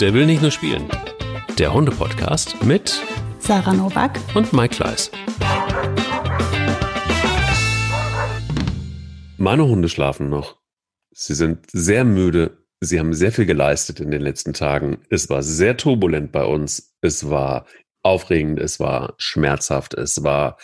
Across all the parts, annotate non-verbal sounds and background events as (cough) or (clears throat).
Der will nicht nur spielen. Der Hunde-Podcast mit Sarah Novak und Mike Kleiss. Meine Hunde schlafen noch. Sie sind sehr müde. Sie haben sehr viel geleistet in den letzten Tagen. Es war sehr turbulent bei uns. Es war aufregend, es war schmerzhaft, es war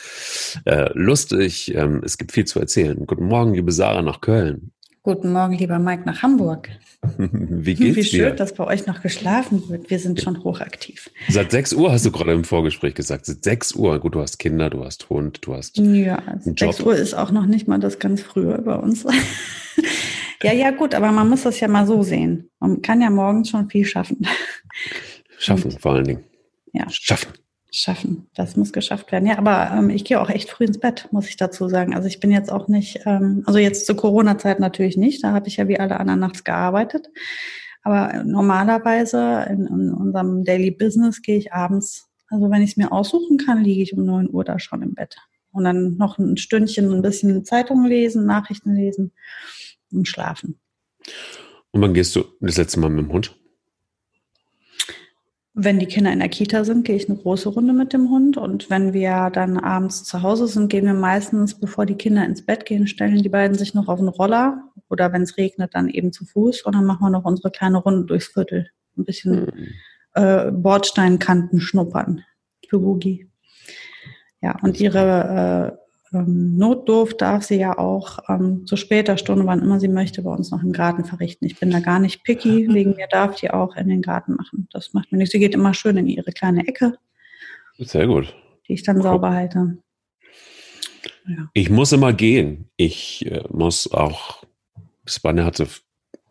äh, lustig. Ähm, es gibt viel zu erzählen. Guten Morgen, liebe Sarah nach Köln. Guten Morgen, lieber Mike nach Hamburg. (laughs) Wie geht's Wie schön, dir? dass bei euch noch geschlafen wird. Wir sind schon hochaktiv. Seit 6 Uhr hast du gerade im Vorgespräch gesagt. Seit 6 Uhr. Gut, du hast Kinder, du hast Hund, du hast. Ja, Ein 6 Job. Uhr ist auch noch nicht mal das ganz frühe bei uns. (laughs) ja, ja, gut, aber man muss das ja mal so sehen. Man kann ja morgens schon viel schaffen. Schaffen, vor allen Dingen. Ja, Schaffen. Schaffen. Das muss geschafft werden. Ja, aber ähm, ich gehe auch echt früh ins Bett, muss ich dazu sagen. Also ich bin jetzt auch nicht, ähm, also jetzt zur Corona-Zeit natürlich nicht. Da habe ich ja wie alle anderen nachts gearbeitet. Aber normalerweise in, in unserem Daily Business gehe ich abends, also wenn ich es mir aussuchen kann, liege ich um 9 Uhr da schon im Bett. Und dann noch ein Stündchen ein bisschen Zeitung lesen, Nachrichten lesen und schlafen. Und wann gehst du das letzte Mal mit dem Hund? Wenn die Kinder in der Kita sind, gehe ich eine große Runde mit dem Hund. Und wenn wir dann abends zu Hause sind, gehen wir meistens, bevor die Kinder ins Bett gehen, stellen die beiden sich noch auf den Roller oder wenn es regnet, dann eben zu Fuß. Und dann machen wir noch unsere kleine Runde durchs Viertel. Ein bisschen äh, Bordsteinkanten schnuppern für Boogie. Ja, und ihre äh, ähm, Notdurft darf sie ja auch ähm, zu später Stunde, wann immer sie möchte, bei uns noch im Garten verrichten. Ich bin da gar nicht picky, (laughs) wegen mir darf die auch in den Garten machen. Das macht mir nichts. Sie geht immer schön in ihre kleine Ecke, Sehr gut. die ich dann sauber halte. Ja. Ich muss immer gehen. Ich äh, muss auch, Spanne hatte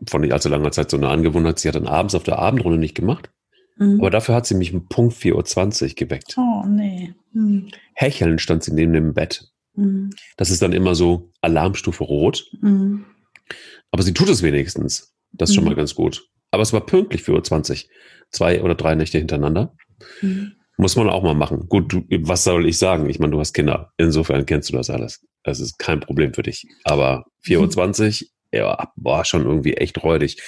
von nicht allzu langer Zeit so eine Angewohnheit, sie hat dann abends auf der Abendrunde nicht gemacht. Mhm. Aber dafür hat sie mich um Punkt 4.20 Uhr geweckt. oh, nee. Mhm. Hechelnd stand sie neben dem Bett. Mhm. Das ist dann immer so Alarmstufe rot. Mhm. Aber sie tut es wenigstens. Das ist schon Mhm. mal ganz gut. Aber es war pünktlich 4.20 Uhr. Zwei oder drei Nächte hintereinander. Mhm. Muss man auch mal machen. Gut, du, was soll ich sagen? Ich meine, du hast Kinder. Insofern kennst du das alles. Das ist kein Problem für dich. Aber 4.20 Uhr, ja, war schon irgendwie echt räudig.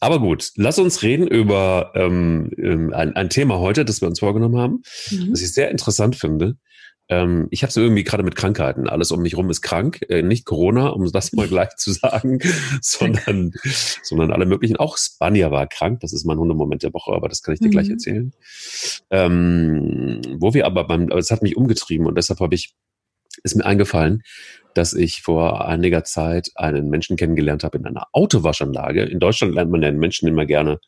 Aber gut, lass uns reden über ähm, ähm, ein, ein Thema heute, das wir uns vorgenommen haben, Mhm. was ich sehr interessant finde. Ähm, ich habe es irgendwie gerade mit Krankheiten. Alles um mich rum ist krank. Äh, nicht Corona, um das mal (laughs) gleich zu sagen, (laughs) sondern, sondern alle möglichen. Auch Spanier war krank. Das ist mein Hundemoment der Woche, aber das kann ich dir Mhm. gleich erzählen. Ähm, wo wir aber beim, aber es hat mich umgetrieben und deshalb habe ich, ist mir eingefallen, dass ich vor einiger Zeit einen Menschen kennengelernt habe in einer Autowaschanlage. In Deutschland lernt man ja den Menschen immer gerne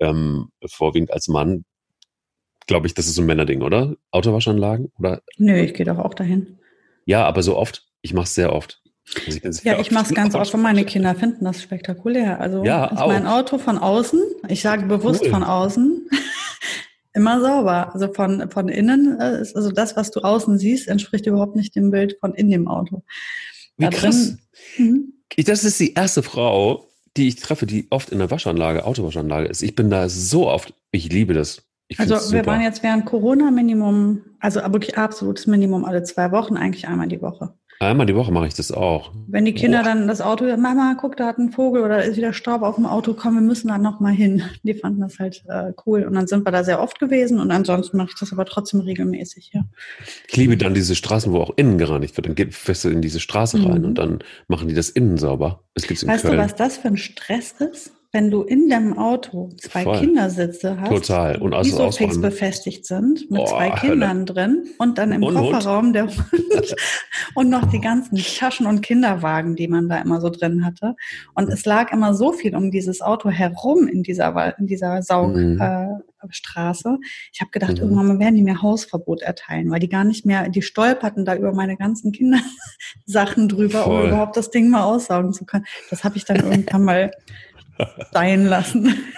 ähm, vorwiegend als Mann. Glaube ich, das ist so ein Männerding, oder? Autowaschanlagen? Oder? Nö, ich gehe doch auch dahin. Ja, aber so oft. Ich mache es sehr oft. Also ich sehr Ja, ich mache es (laughs) ganz oft und meine Kinder finden das spektakulär. Also Ja, ist mein. Auto von außen, ich sage bewusst Cool. von außen, (laughs) immer sauber. Also von, von innen, äh, ist, also das, was du außen siehst, entspricht überhaupt nicht dem Bild von in dem Auto. Wie Da krass. drin- Mhm. Das ist die erste Frau, die ich treffe, die oft in der Waschanlage, Autowaschanlage ist. Ich bin da so oft. Ich liebe das. Ich Also wir super. waren jetzt während Corona Minimum, also wirklich absolutes Minimum alle zwei Wochen, eigentlich einmal die Woche. Einmal die Woche mache ich das auch. Wenn die Kinder Boah. dann das Auto, Mama, guck, da hat ein Vogel oder ist wieder Staub auf dem Auto, komm, wir müssen da noch mal hin. (laughs) Die fanden das halt äh, cool und dann sind wir da sehr oft gewesen und ansonsten mache ich das aber trotzdem regelmäßig, ja. Ich liebe dann diese Straßen, wo auch innen gereinigt wird. Dann geht fest in diese Straße rein Mhm. und dann machen die das innen sauber. Das gibt's in Weißt Köln. du, was das für ein Stress ist? Wenn du in deinem Auto zwei Voll. Kindersitze hast, Total. Und die also Isofix ausräumen. befestigt sind, mit Boah, zwei Hölle. Kindern drin und dann im Und Hund. Kofferraum der Hund (laughs) und noch die ganzen Taschen und Kinderwagen, die man da immer so drin hatte. Und es lag immer so viel um dieses Auto herum in dieser, in dieser Mhm. Saugstraße. Äh, Straße. ich habe gedacht, Mhm. irgendwann werden die mir Hausverbot erteilen, weil die gar nicht mehr, die stolperten da über meine ganzen Kindersachen drüber, um Voll. überhaupt das Ding mal aussaugen zu können. Das habe ich dann irgendwann mal (laughs) sein lassen. (laughs)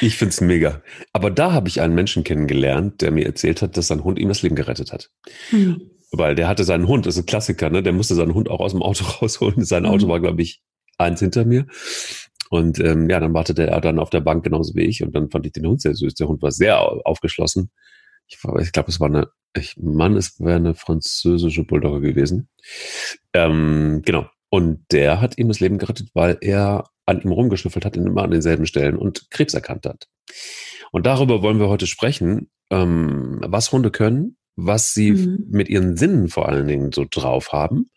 Ich find's mega. Aber da habe ich einen Menschen kennengelernt, der mir erzählt hat, dass sein Hund ihm das Leben gerettet hat. Hm. Weil der hatte seinen Hund, das ist ein Klassiker, ne? Der musste seinen Hund auch aus dem Auto (laughs) rausholen. Sein. Auto war, glaube ich, eins hinter mir. Und ähm, ja, dann wartete er dann auf der Bank genauso wie ich. Und dann fand ich den Hund sehr süß. Der Hund war sehr au- aufgeschlossen. Ich, ich glaube, es war eine, ich Mann, es wäre eine französische Bulldogge gewesen. Ähm, genau. Und der hat ihm das Leben gerettet, weil er an ihm rumgeschnüffelt hat, immer an denselben Stellen und Krebs erkannt hat. Und darüber wollen wir heute sprechen, ähm, was Hunde können, was sie mhm. mit ihren Sinnen vor allen Dingen so drauf haben.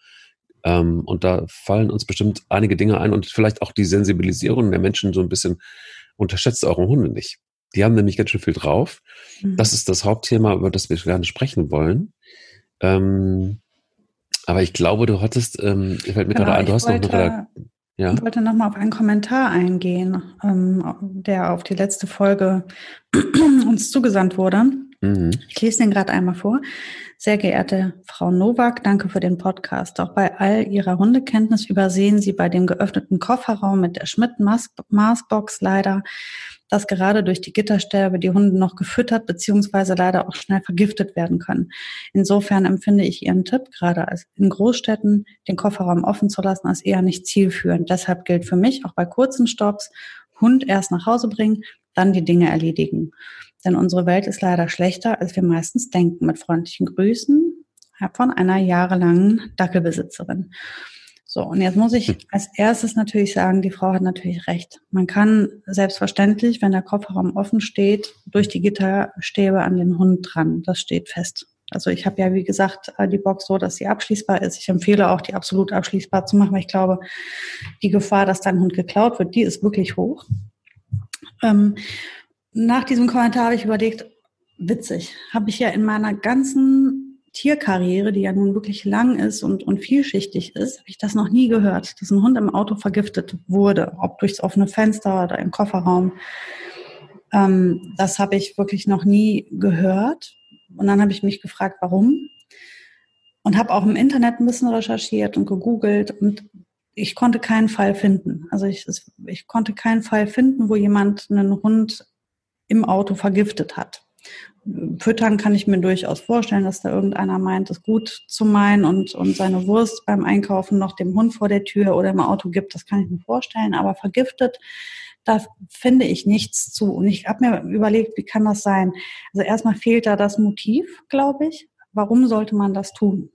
Ähm, und da fallen uns bestimmt einige Dinge ein und vielleicht auch die Sensibilisierung der Menschen so ein bisschen unterschätzt euren Hunde nicht. Die haben nämlich ganz schön viel drauf. Mhm. Das ist das Hauptthema, über das wir gerne sprechen wollen. Ähm, aber ich glaube, du hattest, ähm, fällt mir genau, gerade ein, du hast noch eine ja. Ich wollte nochmal auf einen Kommentar eingehen, ähm, der auf die letzte Folge (clears throat) uns zugesandt wurde. Mhm. Ich lese den gerade einmal vor. Sehr geehrte Frau Nowak, danke für den Podcast. Auch bei all Ihrer Hundekenntnis übersehen Sie bei dem geöffneten Kofferraum mit der Schmidt-Maßbox leider, dass gerade durch die Gitterstäbe die Hunde noch gefüttert beziehungsweise leider auch schnell vergiftet werden können. Insofern empfinde ich Ihren Tipp, gerade in Großstädten den Kofferraum offen zu lassen, als eher nicht zielführend. Deshalb gilt für mich auch bei kurzen Stops, Hund erst nach Hause bringen, dann die Dinge erledigen. Denn unsere Welt ist leider schlechter, als wir meistens denken. Mit freundlichen Grüßen von einer jahrelangen Dackelbesitzerin. So, und jetzt muss ich hm. als erstes natürlich sagen, die Frau hat natürlich recht. Man kann selbstverständlich, wenn der Kofferraum offen steht, durch die Gitterstäbe an den Hund dran. Das steht fest. Also ich habe ja, wie gesagt, die Box so, dass sie abschließbar ist. Ich empfehle auch, die absolut abschließbar zu machen, weil ich glaube, die Gefahr, dass dein Hund geklaut wird, die ist wirklich hoch. Ähm, nach diesem Kommentar habe ich überlegt, witzig, habe ich ja in meiner ganzen Tierkarriere, die ja nun wirklich lang ist und, und vielschichtig ist, habe ich das noch nie gehört, dass ein Hund im Auto vergiftet wurde, ob durchs offene Fenster oder im Kofferraum. Ähm, das habe ich wirklich noch nie gehört. Und dann habe ich mich gefragt, warum. Und habe auch im Internet ein bisschen recherchiert und gegoogelt und ich konnte keinen Fall finden. Also ich, ich konnte keinen Fall finden, wo jemand einen Hund im Auto vergiftet hat. Füttern kann ich mir durchaus vorstellen, dass da irgendeiner meint, es gut zu meinen und, und seine Wurst beim Einkaufen noch dem Hund vor der Tür oder im Auto gibt. Das kann ich mir vorstellen. Aber vergiftet, da finde ich nichts zu. Und ich habe mir überlegt, wie kann das sein? Also erstmal fehlt da das Motiv, glaube ich. Warum sollte man das tun?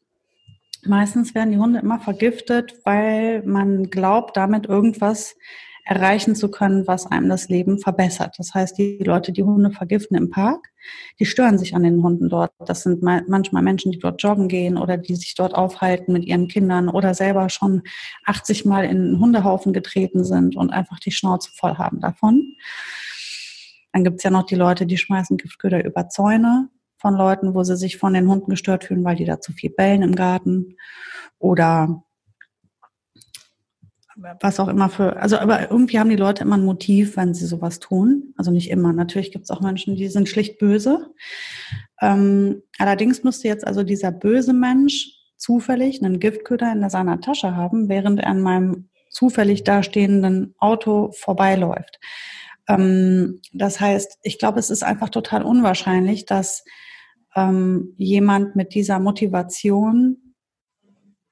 Meistens werden die Hunde immer vergiftet, weil man glaubt, damit irgendwas erreichen zu können, was einem das Leben verbessert. Das heißt, die Leute, die Hunde vergiften im Park, die stören sich an den Hunden dort. Das sind manchmal Menschen, die dort joggen gehen oder die sich dort aufhalten mit ihren Kindern oder selber schon 80 Mal in einen Hundehaufen getreten sind und einfach die Schnauze voll haben davon. Dann gibt's ja noch die Leute, die schmeißen Giftköder über Zäune von Leuten, wo sie sich von den Hunden gestört fühlen, weil die da zu viel bellen im Garten. Oder was auch immer für, also aber irgendwie haben die Leute immer ein Motiv, wenn sie sowas tun. Also nicht immer. Natürlich gibt es auch Menschen, die sind schlicht böse. Ähm, allerdings müsste jetzt also dieser böse Mensch zufällig einen Giftköder in seiner Tasche haben, während er an meinem zufällig dastehenden Auto vorbeiläuft. Ähm, das heißt, ich glaube, es ist einfach total unwahrscheinlich, dass ähm, jemand mit dieser Motivation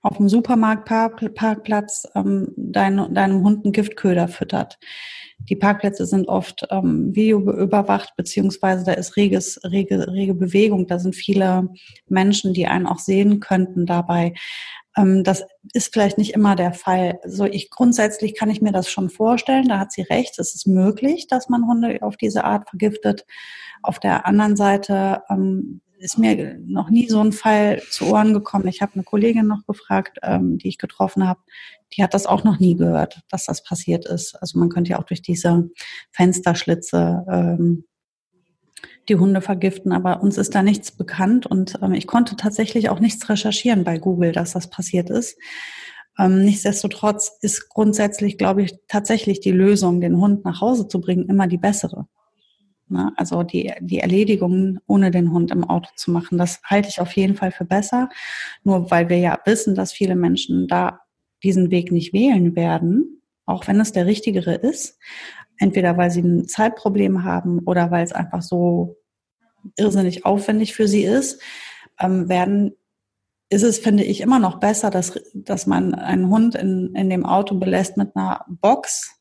auf dem Supermarktparkplatz ähm, dein, deinem Hund einen Giftköder füttert. Die Parkplätze sind oft ähm, videoüberwacht, beziehungsweise da ist reges, rege, rege Bewegung. Da sind viele Menschen, die einen auch sehen könnten dabei. Ähm, das ist vielleicht nicht immer der Fall. Also ich grundsätzlich kann ich mir das schon vorstellen. Da hat sie recht. Es ist möglich, dass man Hunde auf diese Art vergiftet. Auf der anderen Seite ähm, ist mir noch nie so ein Fall zu Ohren gekommen. Ich habe eine Kollegin noch gefragt, ähm, die ich getroffen habe. Die hat das auch noch nie gehört, dass das passiert ist. Also man könnte ja auch durch diese Fensterschlitze ähm, die Hunde vergiften, aber uns ist da nichts bekannt und ähm, ich konnte tatsächlich auch nichts recherchieren bei Google, dass das passiert ist. Ähm, nichtsdestotrotz ist grundsätzlich, glaube ich, tatsächlich die Lösung, den Hund nach Hause zu bringen, immer die bessere. Ne? Also die, die Erledigungen ohne den Hund im Auto zu machen, das halte ich auf jeden Fall für besser. Nur weil wir ja wissen, dass viele Menschen da diesen Weg nicht wählen werden, auch wenn es der richtigere ist. Entweder weil sie ein Zeitproblem haben oder weil es einfach so irrsinnig aufwendig für sie ist, ähm, werden ist es, finde ich, immer noch besser, dass, dass man einen Hund in, in dem Auto belässt mit einer Box,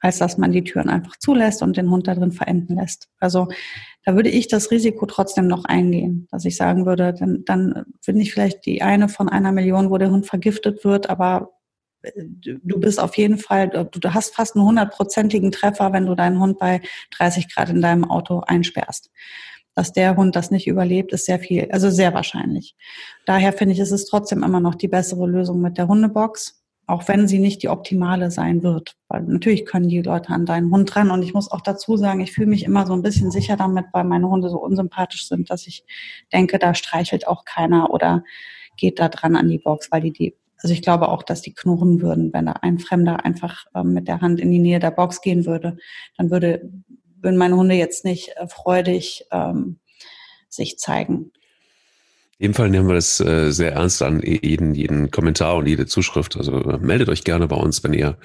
als dass man die Türen einfach zulässt und den Hund da drin verenden lässt. Also da würde ich das Risiko trotzdem noch eingehen, dass ich sagen würde, dann, dann bin ich vielleicht die eine von einer Million, wo der Hund vergiftet wird, aber du bist auf jeden Fall, du hast fast einen hundertprozentigen Treffer, wenn du deinen Hund bei 30 Grad in deinem Auto einsperrst. Dass der Hund das nicht überlebt, ist sehr viel, also sehr wahrscheinlich. Daher finde ich, ist es trotzdem immer noch die bessere Lösung mit der Hundebox, auch wenn sie nicht die optimale sein wird. Weil natürlich können die Leute an deinen Hund dran. Und ich muss auch dazu sagen, ich fühle mich immer so ein bisschen sicher damit, weil meine Hunde so unsympathisch sind, dass ich denke, da streichelt auch keiner oder geht da dran an die Box, weil die die also ich glaube auch, dass die knurren würden, wenn da ein Fremder einfach ähm, mit der Hand in die Nähe der Box gehen würde. Dann würde, würden meine Hunde jetzt nicht äh, freudig ähm, sich zeigen. In jedem Fall nehmen wir das äh, sehr ernst an, jeden, jeden Kommentar und jede Zuschrift. Also äh, meldet euch gerne bei uns, wenn ihr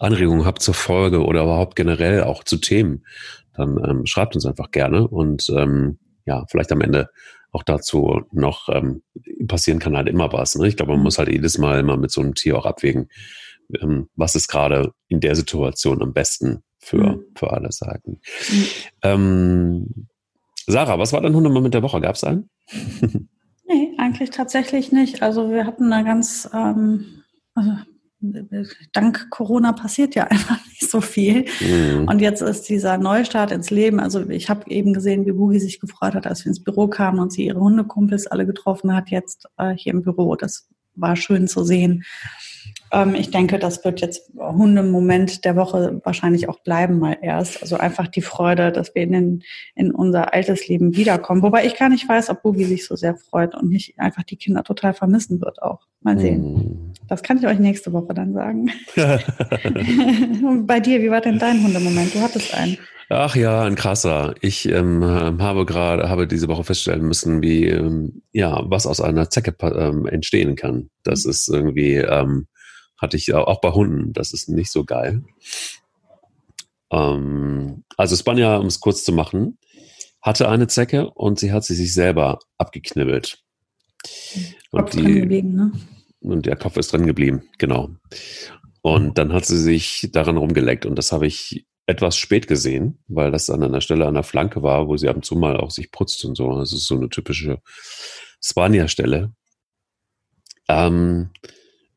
Anregungen habt zur Folge oder überhaupt generell auch zu Themen. Dann ähm, schreibt uns einfach gerne und ähm, ja, vielleicht am Ende auch dazu noch ähm, passieren kann halt immer was. Ne? Ich glaube, man mhm. muss halt jedes Mal immer mit so einem Tier auch abwägen, ähm, was ist gerade in der Situation am besten für, mhm. für alle Seiten. Mhm. Ähm, Sarah, was war dein Hundemoment der Woche? Gab es einen? (laughs) nee, eigentlich tatsächlich nicht. Also wir hatten da ganz, ähm, also dank Corona passiert ja (laughs) einfach nicht so viel. Mhm. Und jetzt ist dieser Neustart ins Leben. Also ich habe eben gesehen, wie Bugi sich gefreut hat, als wir ins Büro kamen und sie ihre Hundekumpels alle getroffen hat, jetzt äh, hier im Büro. Das war schön zu sehen. Ähm, ich denke, das wird jetzt Hundemoment der Woche wahrscheinlich auch bleiben mal erst. Also einfach die Freude, dass wir in, den, in unser altes Leben wiederkommen. Wobei ich gar nicht weiß, ob Bugi sich so sehr freut und nicht einfach die Kinder total vermissen wird auch. Mal sehen. Mhm. Das kann ich euch nächste Woche dann sagen. (laughs) (laughs) Bei dir, wie war denn dein Hundemoment? Du hattest einen. Ach ja, ein krasser. Ich ähm, habe gerade, habe diese Woche feststellen müssen, wie ähm, ja was aus einer Zecke ähm, entstehen kann. Das ist irgendwie ähm, hatte ich auch bei Hunden. Das ist nicht so geil. Ähm, also Spanja, um es kurz zu machen, hatte eine Zecke und sie hat sie sich selber abgeknibbelt. Kopf und, die, geblieben, ne? und der Kopf ist drin geblieben, genau. Und dann hat sie sich daran rumgeleckt und das habe ich etwas spät gesehen, weil das an einer Stelle an der Flanke war, wo sie ab und zu mal auch sich putzt und so. Das ist so eine typische Spanier-Stelle. Ähm,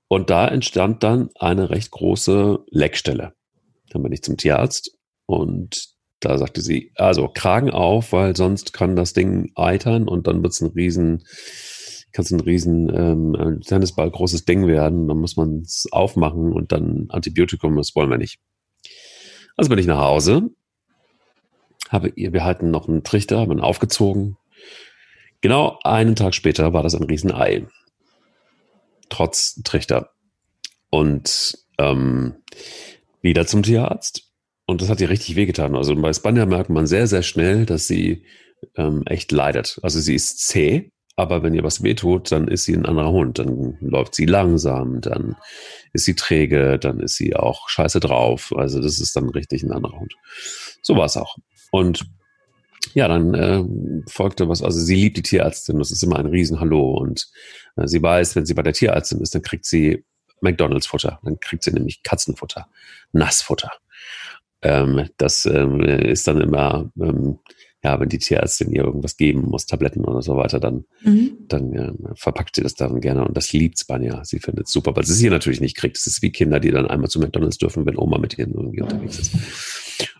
und da entstand dann eine recht große Leckstelle. Dann bin ich zum Tierarzt und da sagte sie, also Kragen auf, weil sonst kann das Ding eitern und dann wird es ein riesen, kann es ein riesen ähm, Tennisball großes Ding werden. Dann muss man es aufmachen und dann Antibiotikum, das wollen wir nicht. Also bin ich nach Hause, habe ihr, wir hatten noch einen Trichter, haben ihn aufgezogen. Genau einen Tag später war das ein Riesenei trotz Trichter. Und ähm, wieder zum Tierarzt. Und das hat ihr richtig wehgetan. Also bei Spanja merkt man sehr, sehr schnell, dass sie ähm, echt leidet. Also sie ist zäh, aber wenn ihr was wehtut, dann ist sie ein anderer Hund. Dann läuft sie langsam, dann ist sie träge, dann ist sie auch scheiße drauf. Also das ist dann richtig ein anderer Hund. So war es auch. Und ja, dann äh, folgte was, also sie liebt die Tierärztin, das ist immer ein Riesenhallo und äh, sie weiß, wenn sie bei der Tierärztin ist, dann kriegt sie McDonalds Futter, dann kriegt sie nämlich Katzenfutter, Nassfutter. Ähm, das ähm, ist dann immer, ähm, ja, wenn die Tierärztin ihr irgendwas geben muss, Tabletten oder so weiter, dann, mhm. dann ja, verpackt sie das dann gerne und das liebt Spanja. Sie findet es super, weil sie es hier natürlich nicht kriegt. Es ist wie Kinder, die dann einmal zu McDonalds dürfen, wenn Oma mit ihnen irgendwie unterwegs ist.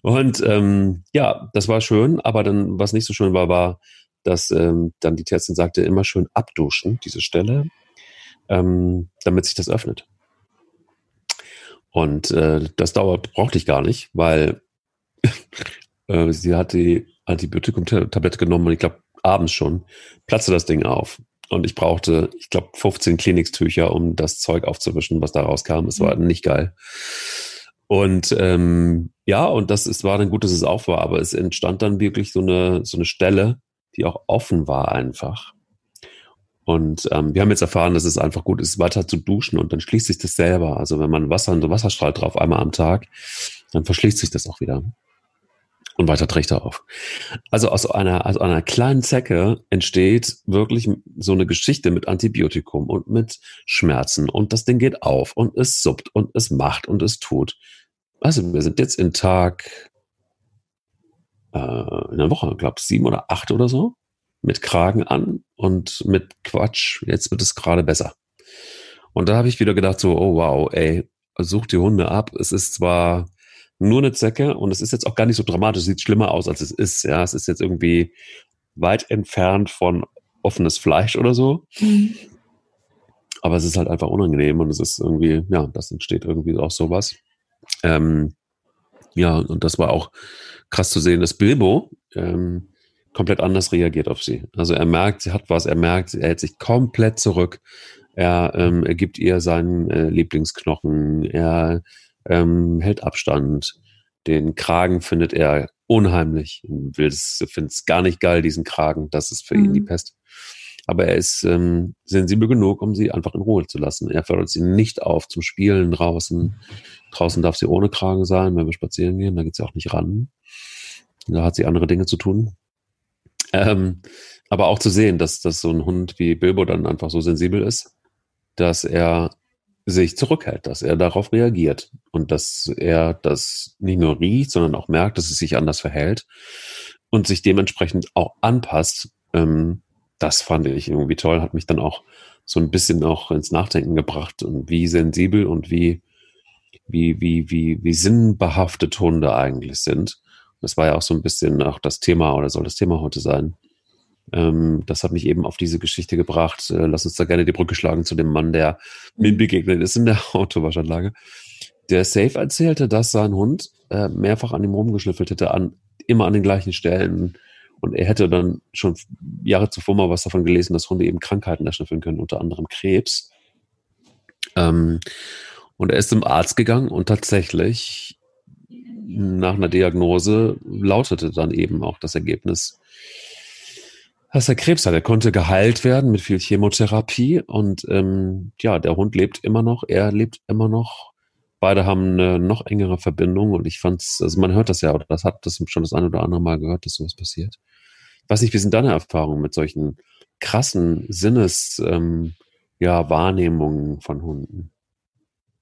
Und ähm, ja, das war schön, aber dann, was nicht so schön war, war, dass ähm, dann die Tierärztin sagte, immer schön abduschen, diese Stelle, ähm, damit sich das öffnet. Und äh, das dauert, brauchte ich gar nicht, weil (laughs) äh, sie hat die Antibiotikum-Tablette genommen und ich glaube, abends schon platzte das Ding auf. Und ich brauchte, ich glaube, 15 Klinikstücher, um das Zeug aufzuwischen, was da rauskam. Es war mhm. nicht geil. Und ähm, ja, und das ist, war dann gut, dass es auf war, aber es entstand dann wirklich so eine, so eine Stelle, die auch offen war einfach. Und ähm, wir haben jetzt erfahren, dass es einfach gut ist, weiter zu duschen und dann schließt sich das selber. Also wenn man Wasser, so Wasserstrahl drauf einmal am Tag, dann verschließt sich das auch wieder. Und weiter trägt er auf. Also aus einer, aus einer kleinen Zecke entsteht wirklich so eine Geschichte mit Antibiotikum und mit Schmerzen. Und das Ding geht auf und es suppt und es macht und es tut. Also wir sind jetzt in Tag, äh, in der Woche, glaube ich, sieben oder acht oder so, mit Kragen an und mit Quatsch. Jetzt wird es gerade besser. Und da habe ich wieder gedacht, so, oh wow, ey, such die Hunde ab. Es ist zwar nur eine Zecke und es ist jetzt auch gar nicht so dramatisch, sieht schlimmer aus, als es ist. Ja, es ist jetzt irgendwie weit entfernt von offenes Fleisch oder so. Mhm. Aber es ist halt einfach unangenehm und es ist irgendwie, ja, das entsteht irgendwie auch sowas. Ähm, ja, und das war auch krass zu sehen, dass Bilbo ähm, komplett anders reagiert auf sie. Also er merkt, sie hat was, er merkt, er hält sich komplett zurück. Er, ähm, er gibt ihr seinen äh, Lieblingsknochen, er ähm, hält Abstand. Den Kragen findet er unheimlich, will es, findet es gar nicht geil, diesen Kragen. Das ist für mhm. ihn die mhm. Pest. Aber er ist ähm, sensibel genug, um sie einfach in Ruhe zu lassen. Er fördert sie nicht auf zum Spielen draußen. Draußen darf sie ohne Kragen sein, wenn wir spazieren gehen, da geht sie auch nicht ran. Da hat sie andere Dinge zu tun. Ähm, aber auch zu sehen, dass, dass so ein Hund wie Bilbo dann einfach so sensibel ist, dass er sich zurückhält, dass er darauf reagiert und dass er das nicht nur riecht, sondern auch merkt, dass es sich anders verhält und sich dementsprechend auch anpasst. Ähm, das fand ich irgendwie toll, hat mich dann auch so ein bisschen auch ins Nachdenken gebracht und wie sensibel und wie, wie, wie, wie, wie sinnbehaftet Hunde eigentlich sind. Das war ja auch so ein bisschen auch das Thema oder soll das Thema heute sein. Ähm, das hat mich eben auf diese Geschichte gebracht. Äh, lass uns da gerne die Brücke schlagen zu dem Mann, der mir mhm. begegnet ist in der (laughs) Autowaschanlage. Der Safe erzählte, dass sein Hund äh, mehrfach an ihm rumgeschnüffelt hätte, an, immer an den gleichen Stellen. Und er hätte dann schon Jahre zuvor mal was davon gelesen, dass Hunde eben Krankheiten erschnüffeln können, unter anderem Krebs. Ähm, und er ist zum Arzt gegangen und tatsächlich nach einer Diagnose lautete dann eben auch das Ergebnis, dass er Krebs hat. Er konnte geheilt werden mit viel Chemotherapie und ähm, ja, der Hund lebt immer noch, er lebt immer noch. Beide haben eine noch engere Verbindung und ich fand's, also man hört das ja, oder das hat das schon das eine oder andere Mal gehört, dass sowas passiert. Ich weiß nicht, wie sind deine Erfahrungen mit solchen krassen Sinnes, ähm, ja, Wahrnehmungen von Hunden?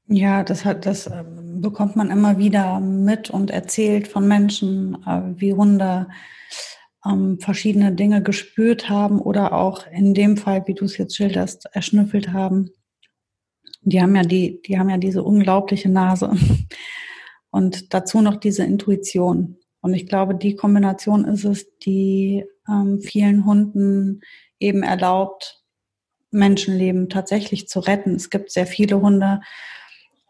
Ja, das hat, das ähm, bekommt man immer wieder mit und erzählt von Menschen, äh, wie Hunde ähm, verschiedene Dinge gespürt haben oder auch in dem Fall, wie du es jetzt schilderst, erschnüffelt haben. Die haben ja die, die haben ja diese unglaubliche Nase (laughs) und dazu noch diese Intuition. Und ich glaube, die Kombination ist es, die ähm, vielen Hunden eben erlaubt, Menschenleben tatsächlich zu retten. Es gibt sehr viele Hunde,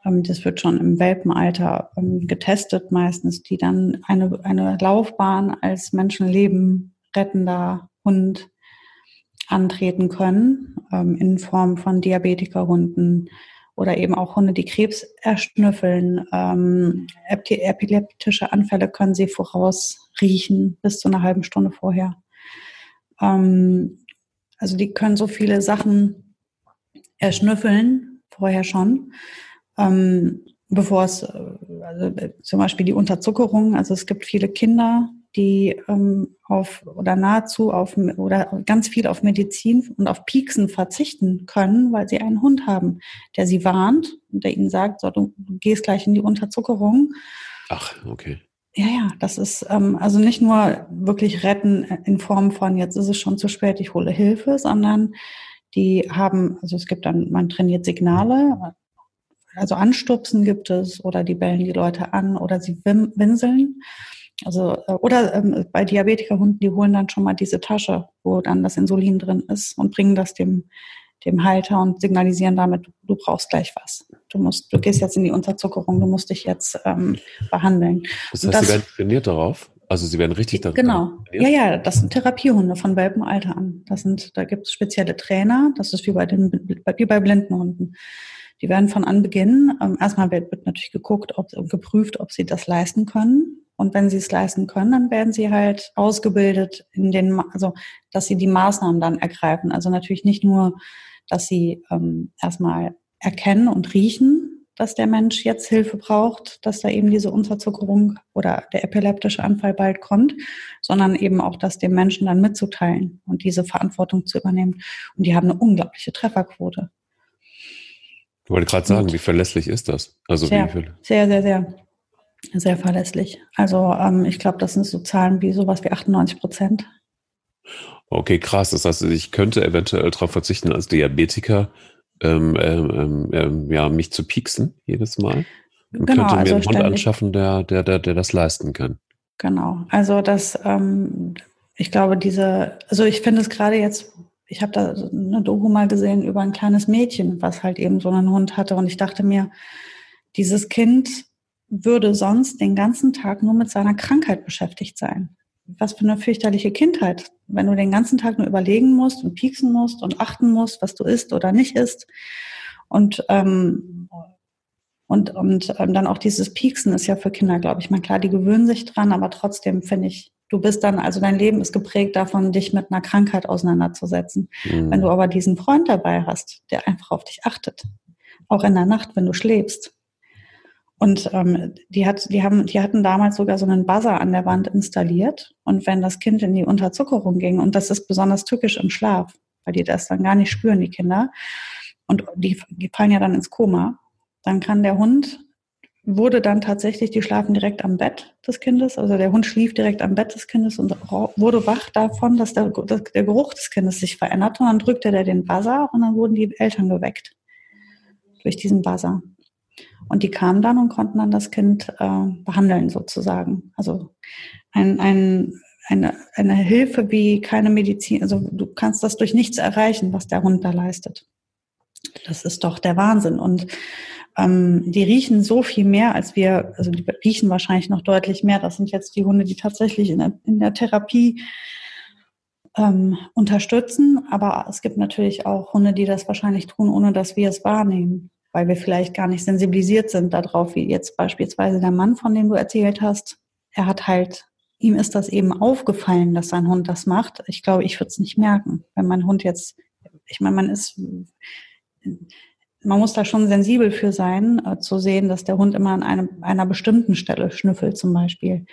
das wird schon im Welpenalter ähm, getestet meistens, die dann eine, eine Laufbahn als Menschenleben rettender Hund antreten können, ähm, in Form von Diabetikerhunden oder eben auch Hunde, die Krebs erschnüffeln. epileptische Anfälle können sie vorausriechen bis zu einer halben Stunde vorher. also die können so viele Sachen erschnüffeln, vorher schon ähm, bevor es, äh, also äh, zum Beispiel die Unterzuckerung, also es gibt viele Kinder, die ähm, auf oder nahezu auf oder ganz viel auf Medizin und auf Pieksen verzichten können, weil sie einen Hund haben, der sie warnt und der ihnen sagt, so, du, du gehst gleich in die Unterzuckerung. Ach, okay. Ja, ja, das ist ähm, also nicht nur wirklich retten in Form von jetzt ist es schon zu spät, ich hole Hilfe, sondern die haben, also es gibt dann, man trainiert Signale, also Anstupsen gibt es oder die bellen die Leute an oder sie winseln. Also, äh, oder ähm, bei Diabetikerhunden, die holen dann schon mal diese Tasche, wo dann das Insulin drin ist und bringen das dem, dem Halter und signalisieren damit, du brauchst gleich was. Du musst, du gehst jetzt in die Unterzuckerung, du musst dich jetzt ähm, behandeln. Das heißt, das, sie werden trainiert darauf? Also sie werden richtig darauf Genau. Ja, ja, das sind Therapiehunde von Welpenalter an. Das sind, da gibt es spezielle Trainer, das ist wie bei den wie bei Blindenhunden. Die werden von Anbeginn, ähm, erstmal wird, wird natürlich geguckt, ob geprüft, ob sie das leisten können. Und wenn sie es leisten können, dann werden sie halt ausgebildet in den, also dass sie die Maßnahmen dann ergreifen. Also natürlich nicht nur, dass sie ähm, erstmal erkennen und riechen, dass der Mensch jetzt Hilfe braucht, dass da eben diese Unterzuckerung oder der epileptische Anfall bald kommt, sondern eben auch das dem Menschen dann mitzuteilen und diese Verantwortung zu übernehmen. Und die haben eine unglaubliche Trefferquote. Ich wollte gerade sagen, wie verlässlich ist das? Also sehr, sehr, sehr, sehr, sehr verlässlich. Also ähm, ich glaube, das sind so Zahlen wie sowas wie 98 Prozent. Okay, krass. Das heißt, ich könnte eventuell darauf verzichten als Diabetiker, ähm, ähm, ähm, ja, mich zu pieksen jedes Mal. Und genau, könnte mir also einen Hund anschaffen, der, der, der, der das leisten kann. Genau. Also das, ähm, ich glaube, diese, also ich finde es gerade jetzt, ich habe da eine Doku mal gesehen über ein kleines Mädchen, was halt eben so einen Hund hatte. Und ich dachte mir, dieses Kind würde sonst den ganzen Tag nur mit seiner Krankheit beschäftigt sein. Was für eine fürchterliche Kindheit, wenn du den ganzen Tag nur überlegen musst und pieksen musst und achten musst, was du isst oder nicht isst. Und ähm, und, und ähm, dann auch dieses Pieksen ist ja für Kinder, glaube ich, mal klar, die gewöhnen sich dran, aber trotzdem finde ich, du bist dann, also dein Leben ist geprägt davon, dich mit einer Krankheit auseinanderzusetzen. Mhm. Wenn du aber diesen Freund dabei hast, der einfach auf dich achtet, auch in der Nacht, wenn du schläfst, und ähm, die, hat, die, haben, die hatten damals sogar so einen Buzzer an der Wand installiert. Und wenn das Kind in die Unterzuckerung ging, und das ist besonders tückisch im Schlaf, weil die das dann gar nicht spüren, die Kinder, und die, die fallen ja dann ins Koma, dann kann der Hund, wurde dann tatsächlich, die schlafen direkt am Bett des Kindes, also der Hund schlief direkt am Bett des Kindes und wurde wach davon, dass der, dass der Geruch des Kindes sich verändert. Und dann drückte der den Buzzer und dann wurden die Eltern geweckt durch diesen Buzzer. Und die kamen dann und konnten dann das Kind äh, behandeln sozusagen. Also ein, ein, eine, eine Hilfe wie keine Medizin. Also du kannst das durch nichts erreichen, was der Hund da leistet. Das ist doch der Wahnsinn. Und ähm, die riechen so viel mehr, als wir, also die riechen wahrscheinlich noch deutlich mehr. Das sind jetzt die Hunde, die tatsächlich in der, in der Therapie ähm, unterstützen. Aber es gibt natürlich auch Hunde, die das wahrscheinlich tun, ohne dass wir es wahrnehmen weil wir vielleicht gar nicht sensibilisiert sind darauf, wie jetzt beispielsweise der Mann, von dem du erzählt hast. Er hat halt, ihm ist das eben aufgefallen, dass sein Hund das macht. Ich glaube, ich würde es nicht merken, wenn mein Hund jetzt, ich meine, man ist, man muss da schon sensibel für sein, äh, zu sehen, dass der Hund immer an einem, einer bestimmten Stelle schnüffelt zum Beispiel.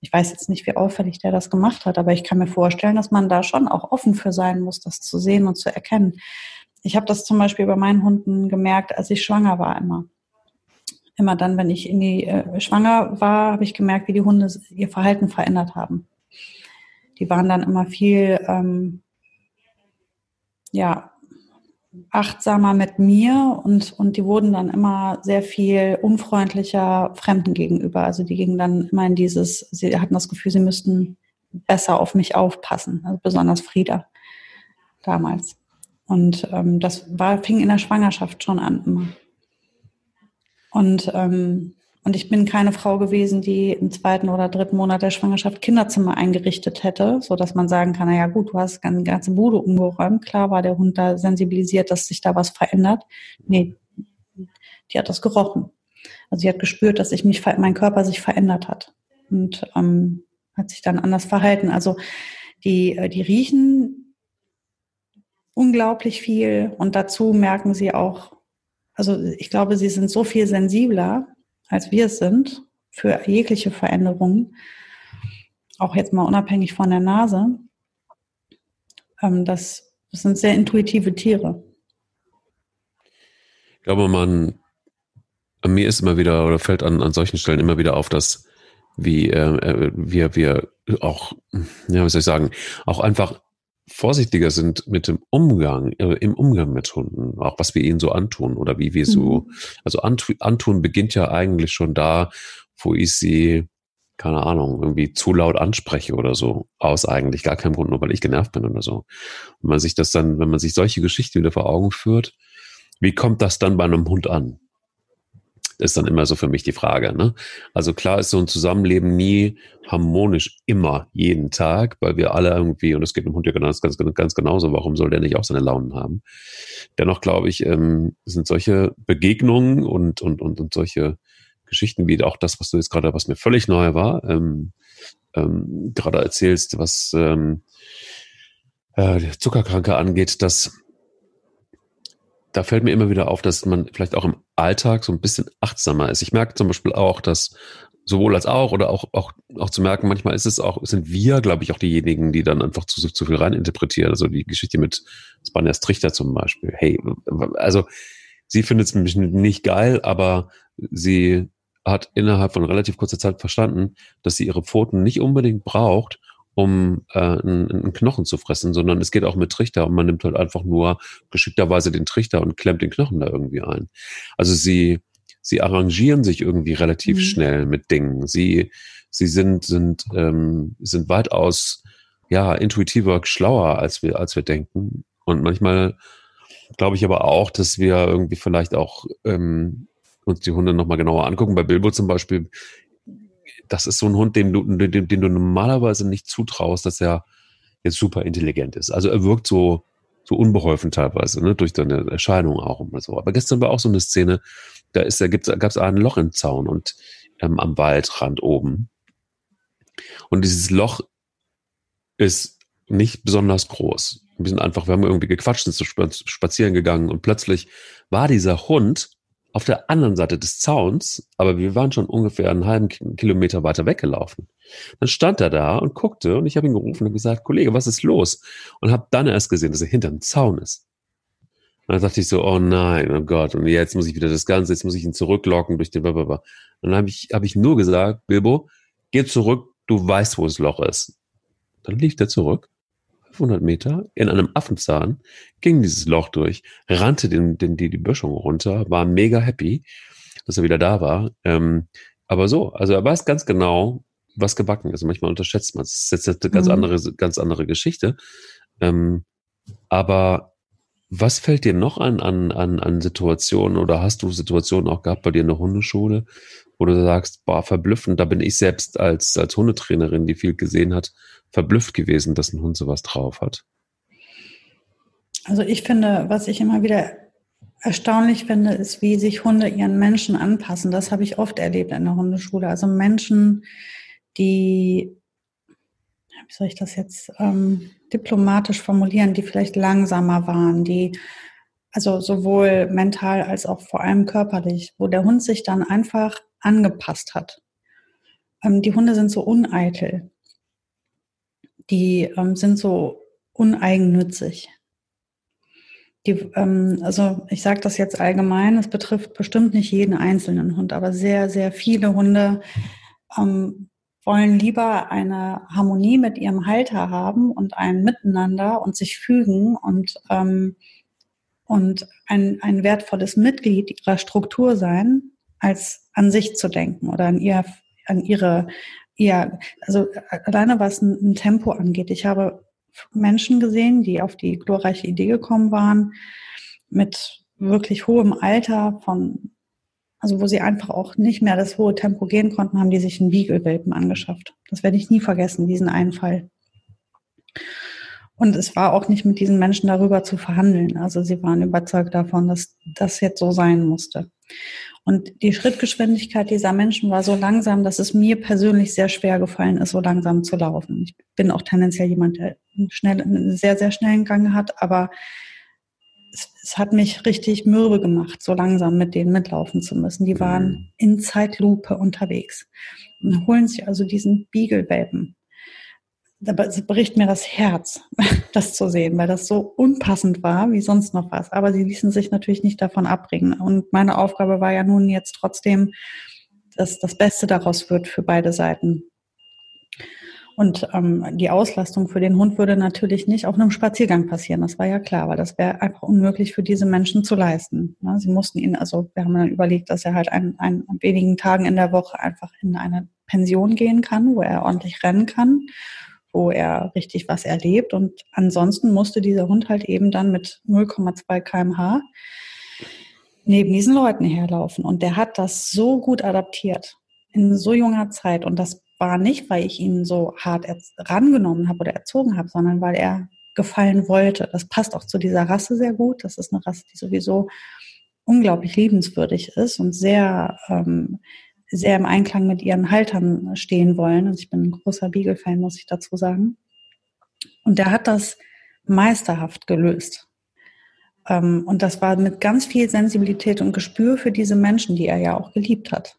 Ich weiß jetzt nicht, wie auffällig der das gemacht hat, aber ich kann mir vorstellen, dass man da schon auch offen für sein muss, das zu sehen und zu erkennen. Ich habe das zum Beispiel bei meinen Hunden gemerkt, als ich schwanger war immer. Immer dann, wenn ich in die äh, schwanger war, habe ich gemerkt, wie die Hunde ihr Verhalten verändert haben. Die waren dann immer viel ähm, ja, achtsamer mit mir und, und die wurden dann immer sehr viel unfreundlicher Fremden gegenüber. Also die gingen dann immer in dieses, sie hatten das Gefühl, sie müssten besser auf mich aufpassen, also besonders Frieda damals. Und ähm, das war, fing in der Schwangerschaft schon an immer. Und, ähm, und ich bin keine Frau gewesen, die im zweiten oder dritten Monat der Schwangerschaft Kinderzimmer eingerichtet hätte, so dass man sagen kann, na ja gut, du hast die ganze Bude umgeräumt. Klar war der Hund da sensibilisiert, dass sich da was verändert. Nee, die hat das gerochen. Also sie hat gespürt, dass sich mich, mein Körper sich verändert hat und ähm, hat sich dann anders verhalten. Also die, äh, die riechen unglaublich viel und dazu merken sie auch, also ich glaube, sie sind so viel sensibler, als wir es sind für jegliche Veränderungen, auch jetzt mal unabhängig von der Nase. Ähm, das, sind sehr intuitive Tiere. Ich glaube, man, an mir ist immer wieder oder fällt an, an solchen Stellen immer wieder auf, dass wie äh, äh wir, wir auch, ja, wie soll ich sagen, auch einfach vorsichtiger sind mit dem Umgang, äh, im Umgang mit Hunden, auch was wir ihnen so antun oder wie wir so, mhm. also antun, antun beginnt ja eigentlich schon da, wo ich sie, keine Ahnung, irgendwie zu laut anspreche oder so, aus eigentlich gar keinem Grund, nur weil ich genervt bin oder so. Und man sich das dann, wenn man sich solche Geschichten wieder vor Augen führt, wie kommt das dann bei einem Hund an? Ist dann immer so für mich die Frage. Ne? Also klar ist so ein Zusammenleben nie harmonisch immer, jeden Tag, weil wir alle irgendwie, und es geht dem Hund ja ganz, ganz, ganz genauso, warum soll der nicht auch seine Launen haben? Dennoch glaube ich, ähm, sind solche Begegnungen und, und, und, und solche Geschichten wie auch das, was du jetzt gerade, was mir völlig neu war, ähm, ähm, gerade erzählst, was ähm, äh, Zuckerkranke angeht, dass da fällt mir immer wieder auf, dass man vielleicht auch im Alltag so ein bisschen achtsamer ist. Ich merke zum Beispiel auch, dass sowohl als auch oder auch, auch, auch zu merken, manchmal ist es auch, sind wir, glaube ich, auch diejenigen, die dann einfach zu, zu viel reininterpretieren. Also die Geschichte mit Spanias Trichter zum Beispiel. Hey, also sie findet es nicht geil, aber sie hat innerhalb von relativ kurzer Zeit verstanden, dass sie ihre Pfoten nicht unbedingt braucht, um äh, einen, einen Knochen zu fressen, sondern es geht auch mit Trichter und man nimmt halt einfach nur geschickterweise den Trichter und klemmt den Knochen da irgendwie ein. Also sie, sie arrangieren sich irgendwie relativ mhm. schnell mit Dingen. Sie, sie sind, sind, ähm, sind weitaus ja, intuitiver, schlauer, als wir, als wir denken. Und manchmal glaube ich aber auch, dass wir irgendwie vielleicht auch ähm, uns die Hunde nochmal genauer angucken. Bei Bilbo zum Beispiel, das ist so ein Hund, dem du, dem, dem du normalerweise nicht zutraust, dass er jetzt super intelligent ist. Also er wirkt so, so unbeholfen teilweise, ne, durch seine Erscheinung auch und so. Aber gestern war auch so eine Szene, da ist, da gibt's, gab es ein Loch im Zaun und ähm, am Waldrand oben. Und dieses Loch ist nicht besonders groß. Wir sind einfach, wir haben irgendwie gequatscht, sind so spazieren gegangen und plötzlich war dieser Hund auf der anderen Seite des Zauns, aber wir waren schon ungefähr einen halben Kilometer weiter weggelaufen. Dann stand er da und guckte und ich habe ihn gerufen und gesagt, Kollege, was ist los? Und habe dann erst gesehen, dass er hinter dem Zaun ist. Und dann dachte ich so, oh nein, oh Gott, und jetzt muss ich wieder das Ganze, jetzt muss ich ihn zurücklocken durch den Blablabla. Und dann habe ich, hab ich nur gesagt, Bilbo, geh zurück, du weißt, wo das Loch ist. Dann lief er zurück 500 Meter in einem Affenzahn, ging dieses Loch durch, rannte den, den, die, die Böschung runter, war mega happy, dass er wieder da war. Ähm, aber so, also er weiß ganz genau, was gebacken ist. Manchmal unterschätzt man es. Das ist jetzt eine ganz mhm. andere, ganz andere Geschichte. Ähm, aber was fällt dir noch an, an, an, an Situationen oder hast du Situationen auch gehabt bei dir in der Hundeschule, wo du sagst, boah, verblüffend, da bin ich selbst als, als Hundetrainerin, die viel gesehen hat, verblüfft gewesen, dass ein Hund sowas drauf hat? Also ich finde, was ich immer wieder erstaunlich finde, ist, wie sich Hunde ihren Menschen anpassen. Das habe ich oft erlebt in der Hundeschule. Also Menschen, die, wie soll ich das jetzt ähm, diplomatisch formulieren, die vielleicht langsamer waren, die also sowohl mental als auch vor allem körperlich, wo der Hund sich dann einfach angepasst hat. Ähm, die Hunde sind so uneitel die ähm, sind so uneigennützig. Die, ähm, also ich sage das jetzt allgemein, es betrifft bestimmt nicht jeden einzelnen Hund, aber sehr, sehr viele Hunde ähm, wollen lieber eine Harmonie mit ihrem Halter haben und ein Miteinander und sich fügen und, ähm, und ein, ein wertvolles Mitglied ihrer Struktur sein, als an sich zu denken oder an ihr, an ihre ja, also äh, alleine was ein, Tempo angeht. Ich habe Menschen gesehen, die auf die glorreiche Idee gekommen waren, mit wirklich hohem Alter von, also wo sie einfach auch nicht mehr das hohe Tempo gehen konnten, haben die sich einen Beagle-Welpen angeschafft. Das werde ich nie vergessen, diesen einen Fall. Und es war auch nicht mit diesen Menschen darüber zu verhandeln. Also sie waren überzeugt davon, dass das jetzt so sein musste. Und die Schrittgeschwindigkeit dieser Menschen war so langsam, dass es mir persönlich sehr schwer gefallen ist, so langsam zu laufen. Ich bin auch tendenziell jemand, der schnell, einen sehr, sehr schnellen Gang hat, aber es, es hat mich richtig mürbe gemacht, so langsam mit denen mitlaufen zu müssen. Die waren mhm. in Zeitlupe unterwegs und holen sich also diesen Beagle-Welpen da bricht mir das Herz, (laughs) das zu sehen, weil das so unpassend war wie sonst noch was. Aber sie ließen sich natürlich nicht davon abbringen. Und meine Aufgabe war ja nun jetzt trotzdem, dass das Beste daraus wird für beide Seiten. Und ähm, die Auslastung für den Hund würde natürlich nicht auf einem Spaziergang passieren. Das war ja klar, weil das wäre einfach unmöglich für diese Menschen zu leisten. Ja, sie mussten ihn, also wir haben dann überlegt, dass er halt ein, an wenigen Tagen in der Woche einfach in eine Pension gehen kann, wo er ordentlich rennen kann wo er richtig was erlebt. Und ansonsten musste dieser Hund halt eben dann mit 0,2 kmh neben diesen Leuten herlaufen. Und der hat das so gut adaptiert in so junger Zeit. Und das war nicht, weil ich ihn so hart rangenommen habe oder erzogen habe, sondern weil er gefallen wollte. Das passt auch zu dieser Rasse sehr gut. Das ist eine Rasse, die sowieso unglaublich liebenswürdig ist und sehr ähm, sehr im Einklang mit ihren Haltern stehen wollen. Und ich bin ein großer Beagle-Fan, muss ich dazu sagen. Und der hat das meisterhaft gelöst. Ähm, und das war mit ganz viel Sensibilität und Gespür für diese Menschen, die er ja auch geliebt hat.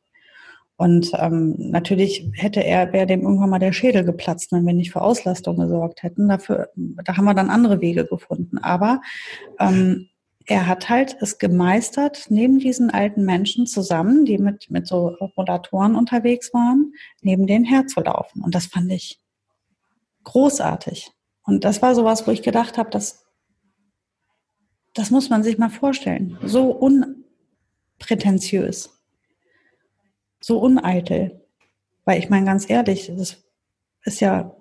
Und ähm, natürlich hätte er, wäre dem irgendwann mal der Schädel geplatzt, wenn wir nicht für Auslastung gesorgt hätten. Dafür, da haben wir dann andere Wege gefunden. Aber ähm, er hat halt es gemeistert, neben diesen alten Menschen zusammen, die mit, mit so Rollatoren unterwegs waren, neben denen herzulaufen. Und das fand ich großartig. Und das war sowas, wo ich gedacht habe, das, das muss man sich mal vorstellen. So unprätentiös, so uneitel. Weil ich meine, ganz ehrlich, das ist ja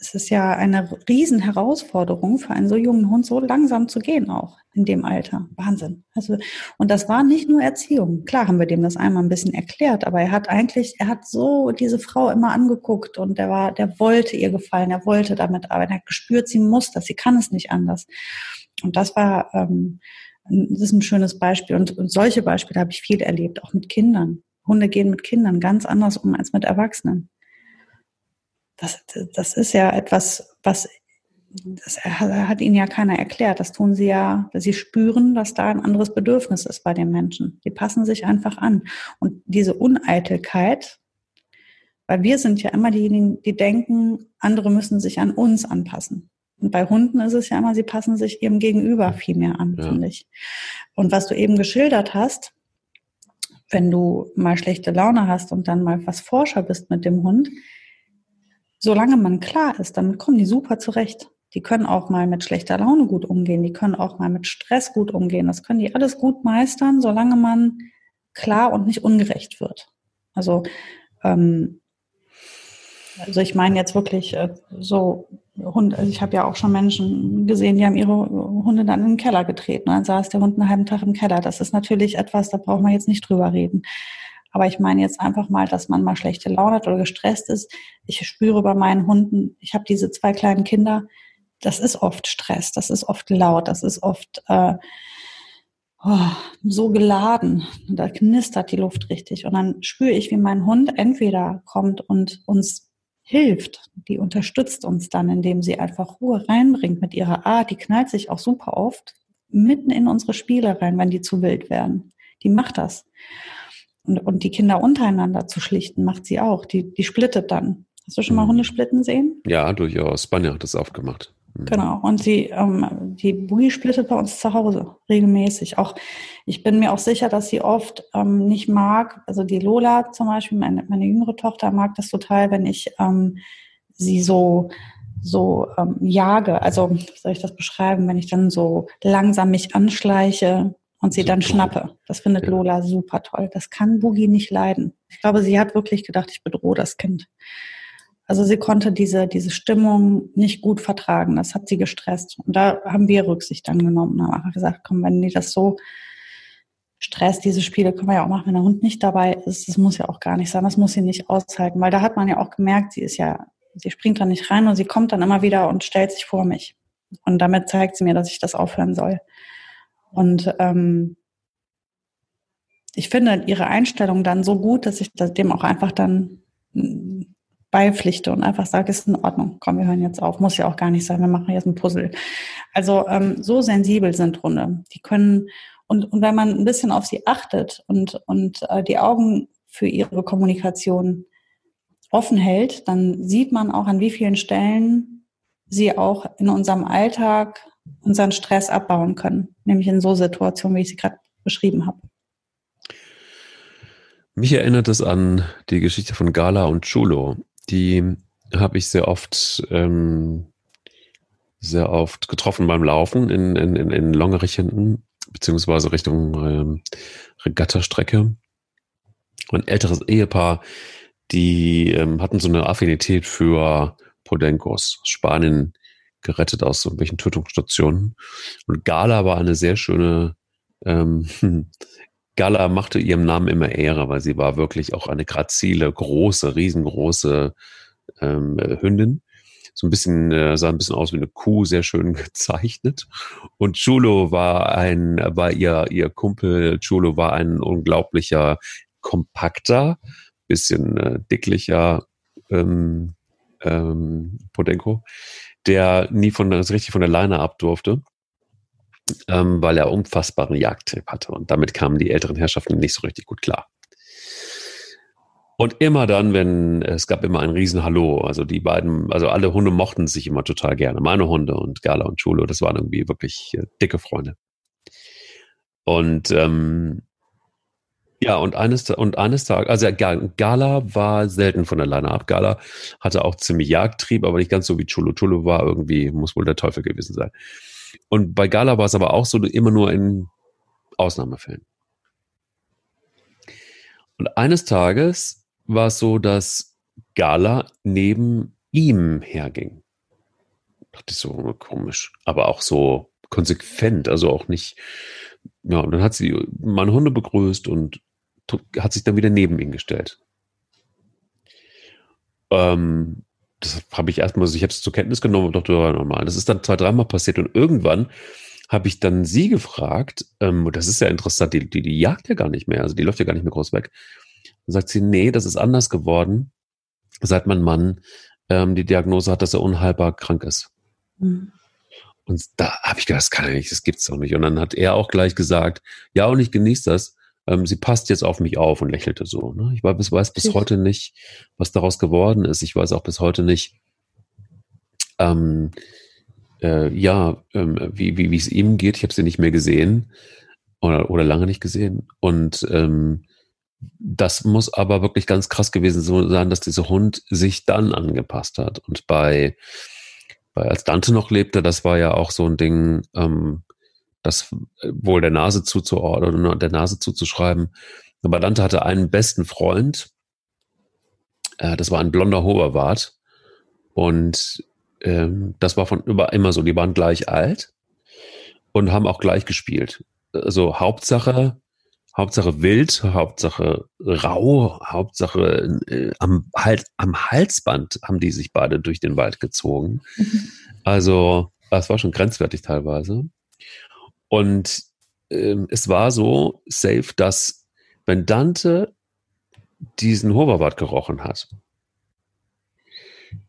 es ist ja eine Riesenherausforderung für einen so jungen Hund, so langsam zu gehen auch in dem Alter. Wahnsinn. Also, und das war nicht nur Erziehung. Klar haben wir dem das einmal ein bisschen erklärt, aber er hat eigentlich, er hat so diese Frau immer angeguckt und der war, der wollte ihr gefallen, er wollte damit arbeiten, er hat gespürt, sie muss das, sie kann es nicht anders. Und das war, ähm, das ist ein schönes Beispiel. Und, und solche Beispiele habe ich viel erlebt, auch mit Kindern. Hunde gehen mit Kindern ganz anders um als mit Erwachsenen das, das ist ja etwas, was das hat ihnen ja keiner erklärt. Das tun sie ja, sie spüren, dass da ein anderes Bedürfnis ist bei den Menschen. Die passen sich einfach an. Und diese Uneitelkeit, weil wir sind ja immer diejenigen, die denken, andere müssen sich an uns anpassen. Und bei Hunden ist es ja immer, sie passen sich ihrem Gegenüber viel mehr an, ja. finde ich. Und was du eben geschildert hast, wenn du mal schlechte Laune hast und dann mal was Forscher bist mit dem Hund, solange man klar ist, damit kommen die super zurecht. Die können auch mal mit schlechter Laune gut umgehen, die können auch mal mit Stress gut umgehen. Das können die alles gut meistern, solange man klar und nicht ungerecht wird. Also, ähm, also ich meine jetzt wirklich äh, so Hunde, also ich habe ja auch schon Menschen gesehen, die haben ihre Hunde dann in den Keller getreten. Dann saß der Hund einen halben Tag im Keller. Das ist natürlich etwas, da braucht man jetzt nicht drüber reden. Aber ich meine jetzt einfach mal, dass man mal schlechte Laune hat oder gestresst ist. Ich spüre bei meinen Hunden, ich habe diese zwei kleinen Kinder, das ist oft Stress, das ist oft laut, das ist oft äh, oh, so geladen. Da knistert die Luft richtig. Und dann spüre ich, wie mein Hund entweder kommt und uns hilft, die unterstützt uns dann, indem sie einfach Ruhe reinbringt mit ihrer Art. Die knallt sich auch super oft mitten in unsere Spiele rein, wenn die zu wild werden. Die macht das. Und, und die Kinder untereinander zu schlichten, macht sie auch. Die, die splittet dann. Hast du schon mal mhm. Hunde splitten sehen? Ja, durchaus. Spanier hat das aufgemacht. Mhm. Genau. Und sie, ähm, die Bui splittet bei uns zu Hause regelmäßig. Auch ich bin mir auch sicher, dass sie oft ähm, nicht mag. Also die Lola zum Beispiel, meine, meine jüngere Tochter mag das total, wenn ich ähm, sie so so ähm, jage. Also wie soll ich das beschreiben, wenn ich dann so langsam mich anschleiche und sie super. dann schnappe. Das findet ja. Lola super toll. Das kann Boogie nicht leiden. Ich glaube, sie hat wirklich gedacht, ich bedrohe das Kind. Also sie konnte diese, diese Stimmung nicht gut vertragen. Das hat sie gestresst. Und da haben wir Rücksicht dann genommen. Haben einfach gesagt, komm, wenn die das so stresst, diese Spiele können wir ja auch machen, wenn der Hund nicht dabei ist. Das muss ja auch gar nicht sein. Das muss sie nicht aushalten. Weil da hat man ja auch gemerkt, sie ist ja, sie springt da nicht rein und sie kommt dann immer wieder und stellt sich vor mich. Und damit zeigt sie mir, dass ich das aufhören soll. Und ähm, ich finde ihre Einstellung dann so gut, dass ich dem auch einfach dann mm, beipflichte und einfach sage, ist in Ordnung, komm, wir hören jetzt auf, muss ja auch gar nicht sein, wir machen jetzt ein Puzzle. Also ähm, so sensibel sind Hunde. Die können, und, und wenn man ein bisschen auf sie achtet und, und äh, die Augen für ihre Kommunikation offen hält, dann sieht man auch, an wie vielen Stellen sie auch in unserem Alltag unseren Stress abbauen können, nämlich in so Situationen, wie ich sie gerade beschrieben habe. Mich erinnert es an die Geschichte von Gala und Chulo. Die habe ich sehr oft, ähm, sehr oft getroffen beim Laufen in, in, in, Longerich hinten, beziehungsweise Richtung ähm, Regattastrecke. Ein älteres Ehepaar, die ähm, hatten so eine Affinität für Podencos, Spanien, gerettet aus irgendwelchen Tötungsstationen. Und Gala war eine sehr schöne, ähm, (laughs) Gala machte ihrem Namen immer Ehre, weil sie war wirklich auch eine grazile, große, riesengroße ähm, Hündin. So ein bisschen, äh, sah ein bisschen aus wie eine Kuh, sehr schön (laughs) gezeichnet. Und Chulo war ein, war ihr, ihr Kumpel, Chulo war ein unglaublicher, kompakter, bisschen äh, dicklicher ähm, ähm, Podenko, der nie von, also richtig von der Leine ab durfte, ähm, weil er unfassbaren Jagdtipp hatte. Und damit kamen die älteren Herrschaften nicht so richtig gut klar. Und immer dann, wenn, es gab immer ein Riesenhallo. Also die beiden, also alle Hunde mochten sich immer total gerne. Meine Hunde und Gala und Chulo, das waren irgendwie wirklich äh, dicke Freunde. Und ähm, Ja, und eines, und eines Tages, also Gala war selten von alleine ab. Gala hatte auch ziemlich Jagdtrieb, aber nicht ganz so wie Chulu. Chulu war irgendwie, muss wohl der Teufel gewesen sein. Und bei Gala war es aber auch so, immer nur in Ausnahmefällen. Und eines Tages war es so, dass Gala neben ihm herging. Dachte ich so, komisch, aber auch so konsequent, also auch nicht, ja, und dann hat sie meine Hunde begrüßt und hat sich dann wieder neben ihn gestellt. Ähm, das habe ich erstmal, also ich habe es zur Kenntnis genommen und dachte, ja, normal. Das ist dann zwei, dreimal passiert und irgendwann habe ich dann sie gefragt, ähm, und das ist ja interessant, die, die, die jagt ja gar nicht mehr, also die läuft ja gar nicht mehr groß weg. Dann sagt sie, nee, das ist anders geworden, seit mein Mann ähm, die Diagnose hat, dass er unheilbar krank ist. Mhm. Und da habe ich gedacht, das kann ja nicht, das gibt's doch nicht. Und dann hat er auch gleich gesagt, ja, und ich genieße das. Ähm, sie passt jetzt auf mich auf und lächelte so. Ne? Ich weiß, weiß bis heute nicht, was daraus geworden ist. Ich weiß auch bis heute nicht, ähm, äh, ja, ähm, wie, wie, wie es ihm geht. Ich habe sie nicht mehr gesehen oder, oder lange nicht gesehen. Und ähm, das muss aber wirklich ganz krass gewesen sein, dass dieser Hund sich dann angepasst hat. Und bei weil als Dante noch lebte, das war ja auch so ein Ding, ähm, das wohl der Nase zuzuordnen oder der Nase zuzuschreiben. Aber Dante hatte einen besten Freund, äh, das war ein blonder Hoverwart. Und ähm, das war von über immer so. Die waren gleich alt und haben auch gleich gespielt. Also Hauptsache, Hauptsache wild, Hauptsache rau, Hauptsache äh, am, halt, am Halsband haben die sich beide durch den Wald gezogen. Mhm. Also, das war schon grenzwertig teilweise. Und ähm, es war so safe, dass wenn Dante diesen Hoverwart gerochen hat,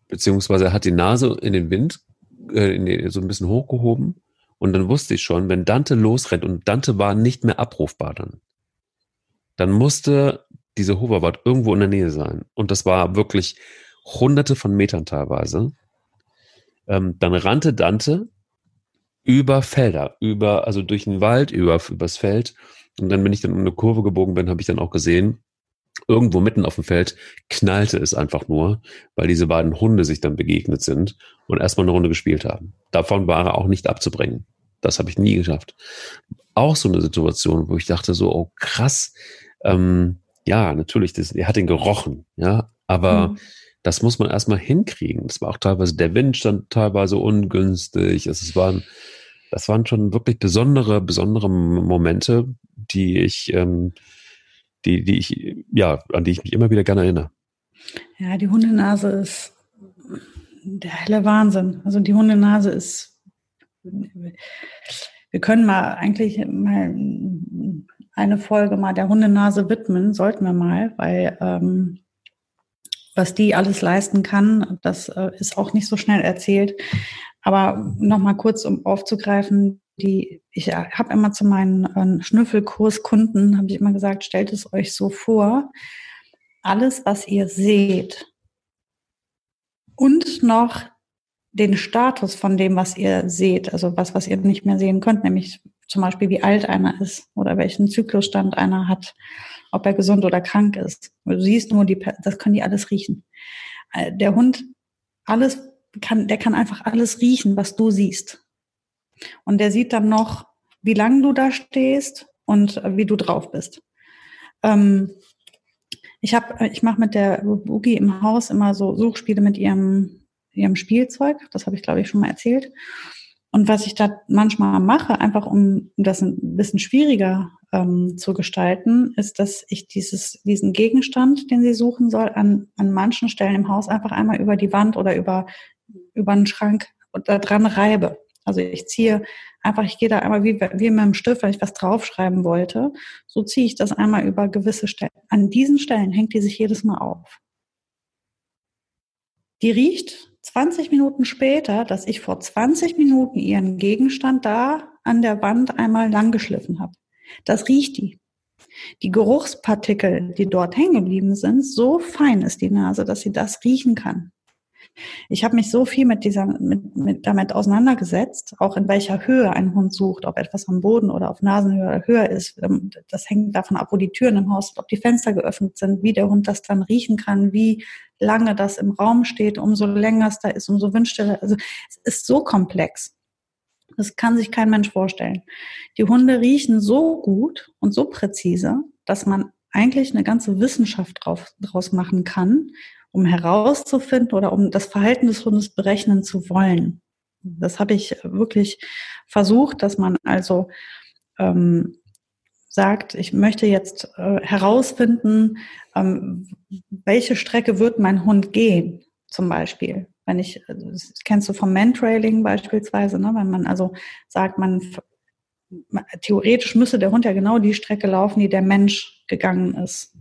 beziehungsweise er hat die Nase in den Wind äh, in den, so ein bisschen hochgehoben und dann wusste ich schon, wenn Dante losrennt und Dante war nicht mehr abrufbar dann, dann musste diese Hoverwart irgendwo in der Nähe sein. Und das war wirklich hunderte von Metern teilweise. Ähm, dann rannte Dante über Felder, über, also durch den Wald, über, übers Feld. Und dann, wenn ich dann um eine Kurve gebogen bin, habe ich dann auch gesehen, irgendwo mitten auf dem Feld knallte es einfach nur, weil diese beiden Hunde sich dann begegnet sind und erstmal eine Runde gespielt haben. Davon war er auch nicht abzubringen. Das habe ich nie geschafft. Auch so eine Situation, wo ich dachte so, oh krass, ähm, ja, natürlich, das, er hat ihn gerochen, ja, aber mhm. das muss man erstmal hinkriegen. Das war auch teilweise, der Wind stand teilweise ungünstig. Also es waren, das waren schon wirklich besondere, besondere Momente, die ich, ähm, die, die ich, ja, an die ich mich immer wieder gerne erinnere. Ja, die Hundenase ist der helle Wahnsinn. Also die Hundenase ist, wir können mal eigentlich mal eine Folge mal der Hundenase widmen, sollten wir mal, weil ähm, was die alles leisten kann, das äh, ist auch nicht so schnell erzählt. Aber nochmal kurz, um aufzugreifen, die, ich habe immer zu meinen äh, Schnüffelkurskunden, habe ich immer gesagt, stellt es euch so vor, alles, was ihr seht und noch den Status von dem, was ihr seht, also was, was ihr nicht mehr sehen könnt, nämlich zum Beispiel, wie alt einer ist oder welchen Zyklusstand einer hat, ob er gesund oder krank ist. Du siehst nur die, das können die alles riechen. Äh, der Hund, alles kann, der kann einfach alles riechen, was du siehst. Und der sieht dann noch, wie lange du da stehst und wie du drauf bist. Ähm, ich habe, ich mache mit der Boogie im Haus immer so Suchspiele mit ihrem, ihrem Spielzeug. Das habe ich, glaube ich, schon mal erzählt. Und was ich da manchmal mache, einfach um das ein bisschen schwieriger ähm, zu gestalten, ist, dass ich dieses, diesen Gegenstand, den sie suchen soll, an, an manchen Stellen im Haus einfach einmal über die Wand oder über, über einen Schrank da dran reibe. Also ich ziehe einfach, ich gehe da einmal wie, wie mit einem Stift, wenn ich was draufschreiben wollte, so ziehe ich das einmal über gewisse Stellen. An diesen Stellen hängt die sich jedes Mal auf. Die riecht 20 Minuten später, dass ich vor 20 Minuten ihren Gegenstand da an der Wand einmal langgeschliffen habe. Das riecht die. Die Geruchspartikel, die dort hängen geblieben sind, so fein ist die Nase, dass sie das riechen kann. Ich habe mich so viel mit dieser, mit, mit damit auseinandergesetzt, auch in welcher Höhe ein Hund sucht, ob etwas am Boden oder auf Nasenhöhe oder höher ist. Ähm, das hängt davon ab, wo die Türen im Haus sind, ob die Fenster geöffnet sind, wie der Hund das dann riechen kann, wie lange das im Raum steht, umso länger es da ist, umso windstiller. Also es ist so komplex. Das kann sich kein Mensch vorstellen. Die Hunde riechen so gut und so präzise, dass man eigentlich eine ganze Wissenschaft drauf, draus machen kann, um herauszufinden oder um das Verhalten des Hundes berechnen zu wollen. Das habe ich wirklich versucht, dass man also ähm, sagt, ich möchte jetzt äh, herausfinden, ähm, welche Strecke wird mein Hund gehen, zum Beispiel. Wenn ich, das kennst du vom Mantrailing beispielsweise, ne? wenn man also sagt, man theoretisch müsste der Hund ja genau die Strecke laufen, die der Mensch gegangen ist,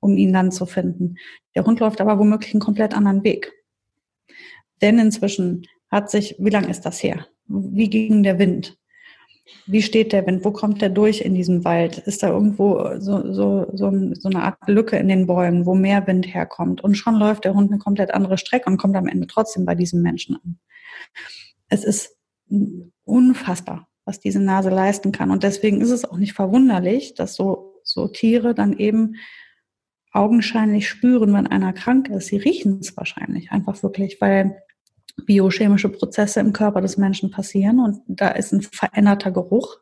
um ihn dann zu finden. Der Hund läuft aber womöglich einen komplett anderen Weg. Denn inzwischen hat sich, wie lang ist das her? Wie ging der Wind? Wie steht der Wind? Wo kommt der durch in diesem Wald? Ist da irgendwo so, so, so, eine Art Lücke in den Bäumen, wo mehr Wind herkommt? Und schon läuft der Hund eine komplett andere Strecke und kommt am Ende trotzdem bei diesem Menschen an. Es ist unfassbar, was diese Nase leisten kann. Und deswegen ist es auch nicht verwunderlich, dass so, so Tiere dann eben augenscheinlich spüren, wenn einer krank ist. Sie riechen es wahrscheinlich einfach wirklich, weil biochemische Prozesse im Körper des Menschen passieren und da ist ein veränderter Geruch,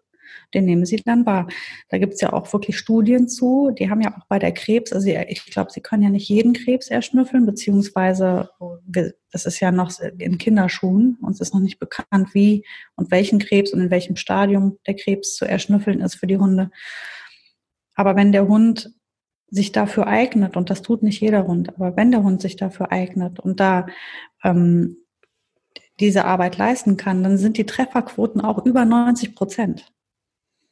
den nehmen sie dann wahr. Da gibt es ja auch wirklich Studien zu, die haben ja auch bei der Krebs, also ich glaube, sie können ja nicht jeden Krebs erschnüffeln, beziehungsweise das ist ja noch in Kinderschuhen, uns ist noch nicht bekannt, wie und welchen Krebs und in welchem Stadium der Krebs zu erschnüffeln ist für die Hunde. Aber wenn der Hund sich dafür eignet, und das tut nicht jeder Hund, aber wenn der Hund sich dafür eignet und da ähm, diese Arbeit leisten kann, dann sind die Trefferquoten auch über 90 Prozent.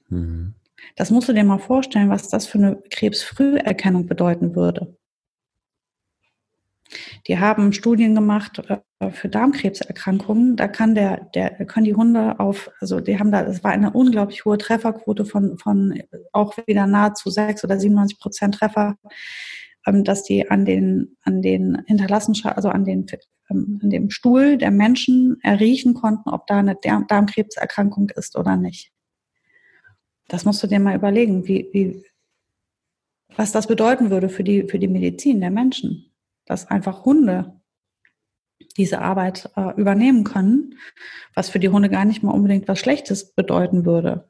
Mhm. Das musst du dir mal vorstellen, was das für eine Krebsfrüherkennung bedeuten würde. Die haben Studien gemacht äh, für Darmkrebserkrankungen. Da kann der, der, können die Hunde auf, also die haben da, es war eine unglaublich hohe Trefferquote von, von auch wieder nahezu sechs oder 97 Prozent Treffer, ähm, dass die an den, an den Hinterlassenschaften, also an den ähm, in dem Stuhl der Menschen erriechen konnten, ob da eine Darmkrebserkrankung ist oder nicht. Das musst du dir mal überlegen, wie, wie, was das bedeuten würde für die, für die Medizin der Menschen, dass einfach Hunde diese Arbeit äh, übernehmen können, was für die Hunde gar nicht mal unbedingt was Schlechtes bedeuten würde.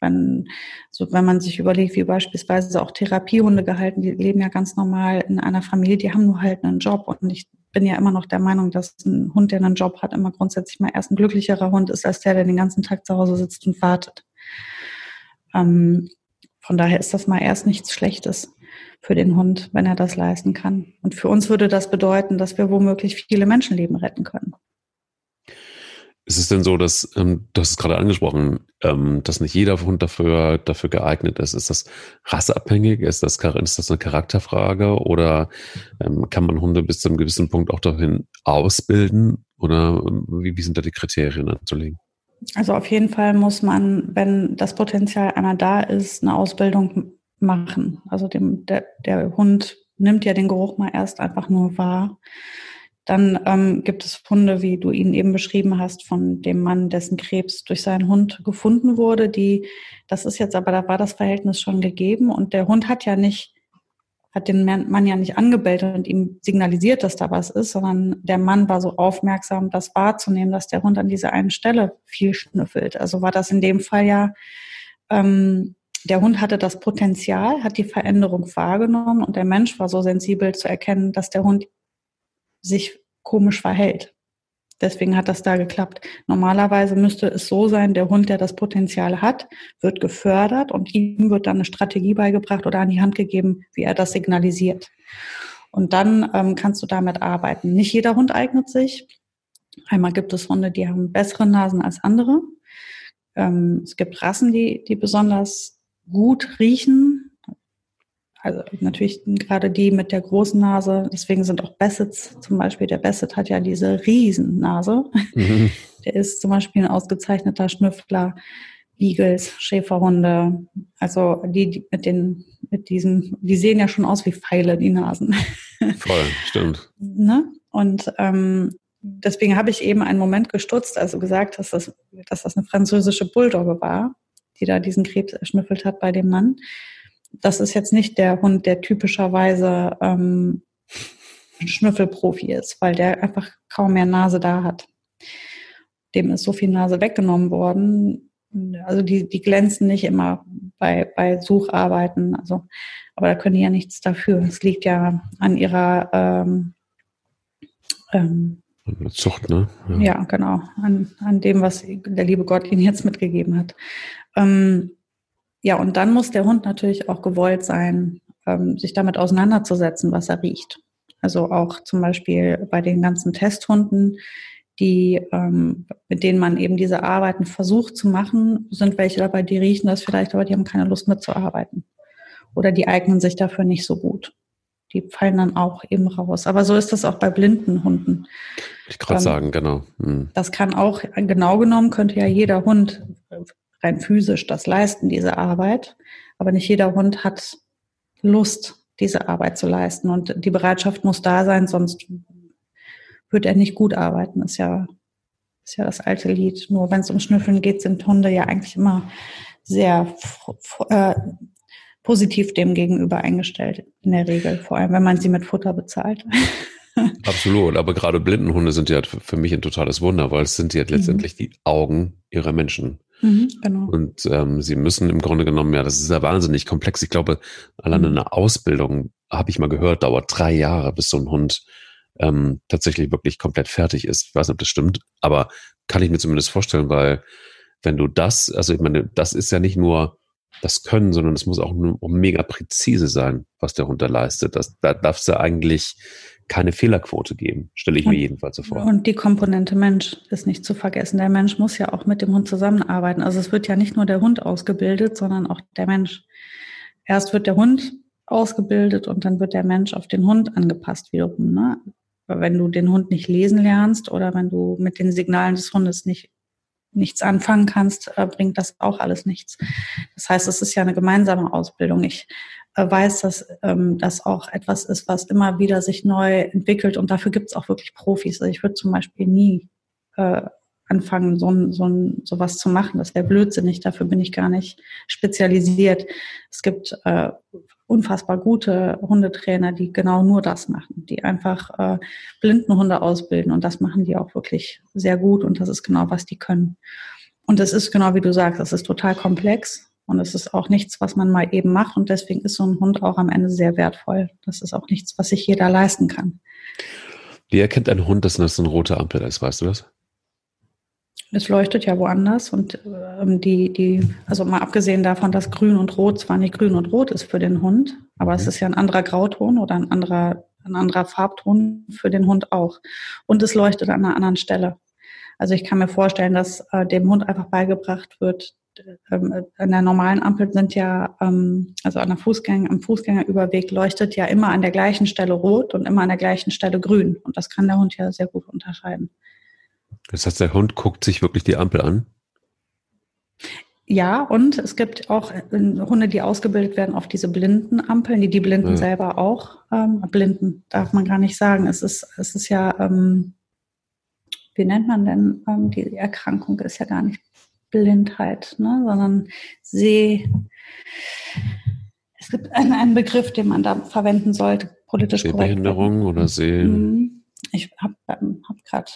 Wenn, so, wenn man sich überlegt, wie beispielsweise auch Therapiehunde gehalten, die leben ja ganz normal in einer Familie, die haben nur halt einen Job und ich bin ja immer noch der Meinung, dass ein Hund, der einen Job hat, immer grundsätzlich mal erst ein glücklicherer Hund ist, als der, der den ganzen Tag zu Hause sitzt und wartet. Ähm, von daher ist das mal erst nichts Schlechtes für den Hund, wenn er das leisten kann. Und für uns würde das bedeuten, dass wir womöglich viele Menschenleben retten können. Ist es denn so, dass, ähm, du hast es gerade angesprochen, ähm, dass nicht jeder Hund dafür, dafür geeignet ist? Ist das rasseabhängig? Ist das, ist das eine Charakterfrage? Oder ähm, kann man Hunde bis zu einem gewissen Punkt auch dahin ausbilden? Oder ähm, wie, wie sind da die Kriterien anzulegen? Also auf jeden Fall muss man, wenn das Potenzial einmal da ist, eine Ausbildung machen. Also dem, der, der Hund nimmt ja den Geruch mal erst einfach nur wahr. Dann ähm, gibt es Funde, wie du ihn eben beschrieben hast, von dem Mann, dessen Krebs durch seinen Hund gefunden wurde. Die, das ist jetzt aber, da war das Verhältnis schon gegeben und der Hund hat ja nicht, hat den Mann ja nicht angebellt und ihm signalisiert, dass da was ist, sondern der Mann war so aufmerksam, das wahrzunehmen, dass der Hund an dieser einen Stelle viel schnüffelt. Also war das in dem Fall ja, ähm, der Hund hatte das Potenzial, hat die Veränderung wahrgenommen und der Mensch war so sensibel zu erkennen, dass der Hund sich komisch verhält. Deswegen hat das da geklappt. Normalerweise müsste es so sein, der Hund, der das Potenzial hat, wird gefördert und ihm wird dann eine Strategie beigebracht oder an die Hand gegeben, wie er das signalisiert. Und dann ähm, kannst du damit arbeiten. Nicht jeder Hund eignet sich. Einmal gibt es Hunde, die haben bessere Nasen als andere. Ähm, es gibt Rassen, die, die besonders gut riechen also natürlich gerade die mit der großen Nase, deswegen sind auch Bassets zum Beispiel, der Basset hat ja diese Riesennase. Mhm. (laughs) Der ist zum Beispiel ein ausgezeichneter Schnüffler, Beagles, Schäferhunde, also die, die mit den, mit diesem, die sehen ja schon aus wie Pfeile, die Nasen. (laughs) Voll, stimmt. ne? Und ähm, deswegen habe ich eben einen Moment gestutzt, also gesagt, dass das, dass das eine französische Bulldogge war, die da diesen Krebs erschnüffelt hat bei dem Mann. Das ist jetzt nicht der Hund, der typischerweise ähm, Schnüffelprofi ist, weil der einfach kaum mehr Nase da hat. Dem ist so viel Nase weggenommen worden. Also die, die glänzen nicht immer bei, bei Sucharbeiten. Also, aber da können die ja nichts dafür. Es liegt ja an ihrer ähm, ähm, Zucht, ne? Ja, ja genau. An, an dem, was der liebe Gott ihnen jetzt mitgegeben hat. Ähm, ja, und dann muss der Hund natürlich auch gewollt sein, ähm, sich damit auseinanderzusetzen, was er riecht. Also auch zum Beispiel bei den ganzen Testhunden, die, ähm, mit denen man eben diese Arbeiten versucht zu machen, sind welche dabei, die riechen das vielleicht, aber die haben keine Lust mitzuarbeiten. Oder die eignen sich dafür nicht so gut. Die fallen dann auch eben raus. Aber so ist das auch bei blinden Hunden. Ich gerade ähm, sagen, genau. Hm. Das kann auch, genau genommen, könnte ja jeder Hund rein physisch das leisten, diese Arbeit. Aber nicht jeder Hund hat Lust, diese Arbeit zu leisten. Und die Bereitschaft muss da sein, sonst wird er nicht gut arbeiten. Ist ja, ist ja das alte Lied. Nur wenn es um Schnüffeln geht, sind Hunde ja eigentlich immer sehr äh, positiv dem gegenüber eingestellt, in der Regel. Vor allem, wenn man sie mit Futter bezahlt. (laughs) Absolut, aber gerade Blindenhunde sind ja für mich ein totales Wunder, weil es sind ja letztendlich mhm. die Augen ihrer Menschen. Mhm, genau. Und ähm, sie müssen im Grunde genommen, ja, das ist ja wahnsinnig komplex. Ich glaube, alleine mhm. eine Ausbildung, habe ich mal gehört, dauert drei Jahre, bis so ein Hund ähm, tatsächlich wirklich komplett fertig ist. Ich weiß nicht, ob das stimmt, aber kann ich mir zumindest vorstellen, weil wenn du das, also ich meine, das ist ja nicht nur das Können, sondern es muss auch nur mega präzise sein, was der Hund da leistet. Das, da darf es ja eigentlich keine Fehlerquote geben, stelle ich und, mir jedenfalls so vor. Und die Komponente Mensch ist nicht zu vergessen. Der Mensch muss ja auch mit dem Hund zusammenarbeiten. Also es wird ja nicht nur der Hund ausgebildet, sondern auch der Mensch. Erst wird der Hund ausgebildet und dann wird der Mensch auf den Hund angepasst wiederum. Ne? Wenn du den Hund nicht lesen lernst oder wenn du mit den Signalen des Hundes nicht nichts anfangen kannst, äh, bringt das auch alles nichts. Das heißt, es ist ja eine gemeinsame Ausbildung. Ich äh, weiß, dass ähm, das auch etwas ist, was immer wieder sich neu entwickelt und dafür gibt es auch wirklich Profis. Also ich würde zum Beispiel nie äh, anfangen, so, so, so was zu machen. Das wäre blödsinnig, dafür bin ich gar nicht spezialisiert. Es gibt äh, unfassbar gute Hundetrainer, die genau nur das machen, die einfach äh, Blindenhunde ausbilden und das machen die auch wirklich sehr gut und das ist genau, was die können. Und das ist genau wie du sagst, das ist total komplex und es ist auch nichts, was man mal eben macht. Und deswegen ist so ein Hund auch am Ende sehr wertvoll. Das ist auch nichts, was sich jeder leisten kann. Wie erkennt ein Hund, dass das eine rote Ampel ist? Weißt du das? Es leuchtet ja woanders und ähm, die, die, also mal abgesehen davon, dass Grün und Rot zwar nicht Grün und Rot ist für den Hund, aber es mhm. ist ja ein anderer Grauton oder ein anderer, ein anderer Farbton für den Hund auch. Und es leuchtet an einer anderen Stelle. Also ich kann mir vorstellen, dass äh, dem Hund einfach beigebracht wird, ähm, an der normalen Ampel sind ja, ähm, also an der Fußgänger, am Fußgängerüberweg leuchtet ja immer an der gleichen Stelle rot und immer an der gleichen Stelle grün. Und das kann der Hund ja sehr gut unterscheiden. Das heißt, der Hund guckt sich wirklich die Ampel an? Ja, und es gibt auch äh, Hunde, die ausgebildet werden auf diese blinden Ampeln, die die Blinden ja. selber auch, ähm, blinden darf man gar nicht sagen. Es ist, es ist ja, ähm, wie nennt man denn, ähm, die Erkrankung ist ja gar nicht Blindheit, ne, sondern Seh. Es gibt einen, einen Begriff, den man da verwenden sollte, politisch korrekt. Sehbehinderung oder Seh. Mhm. Ich habe ähm, hab gerade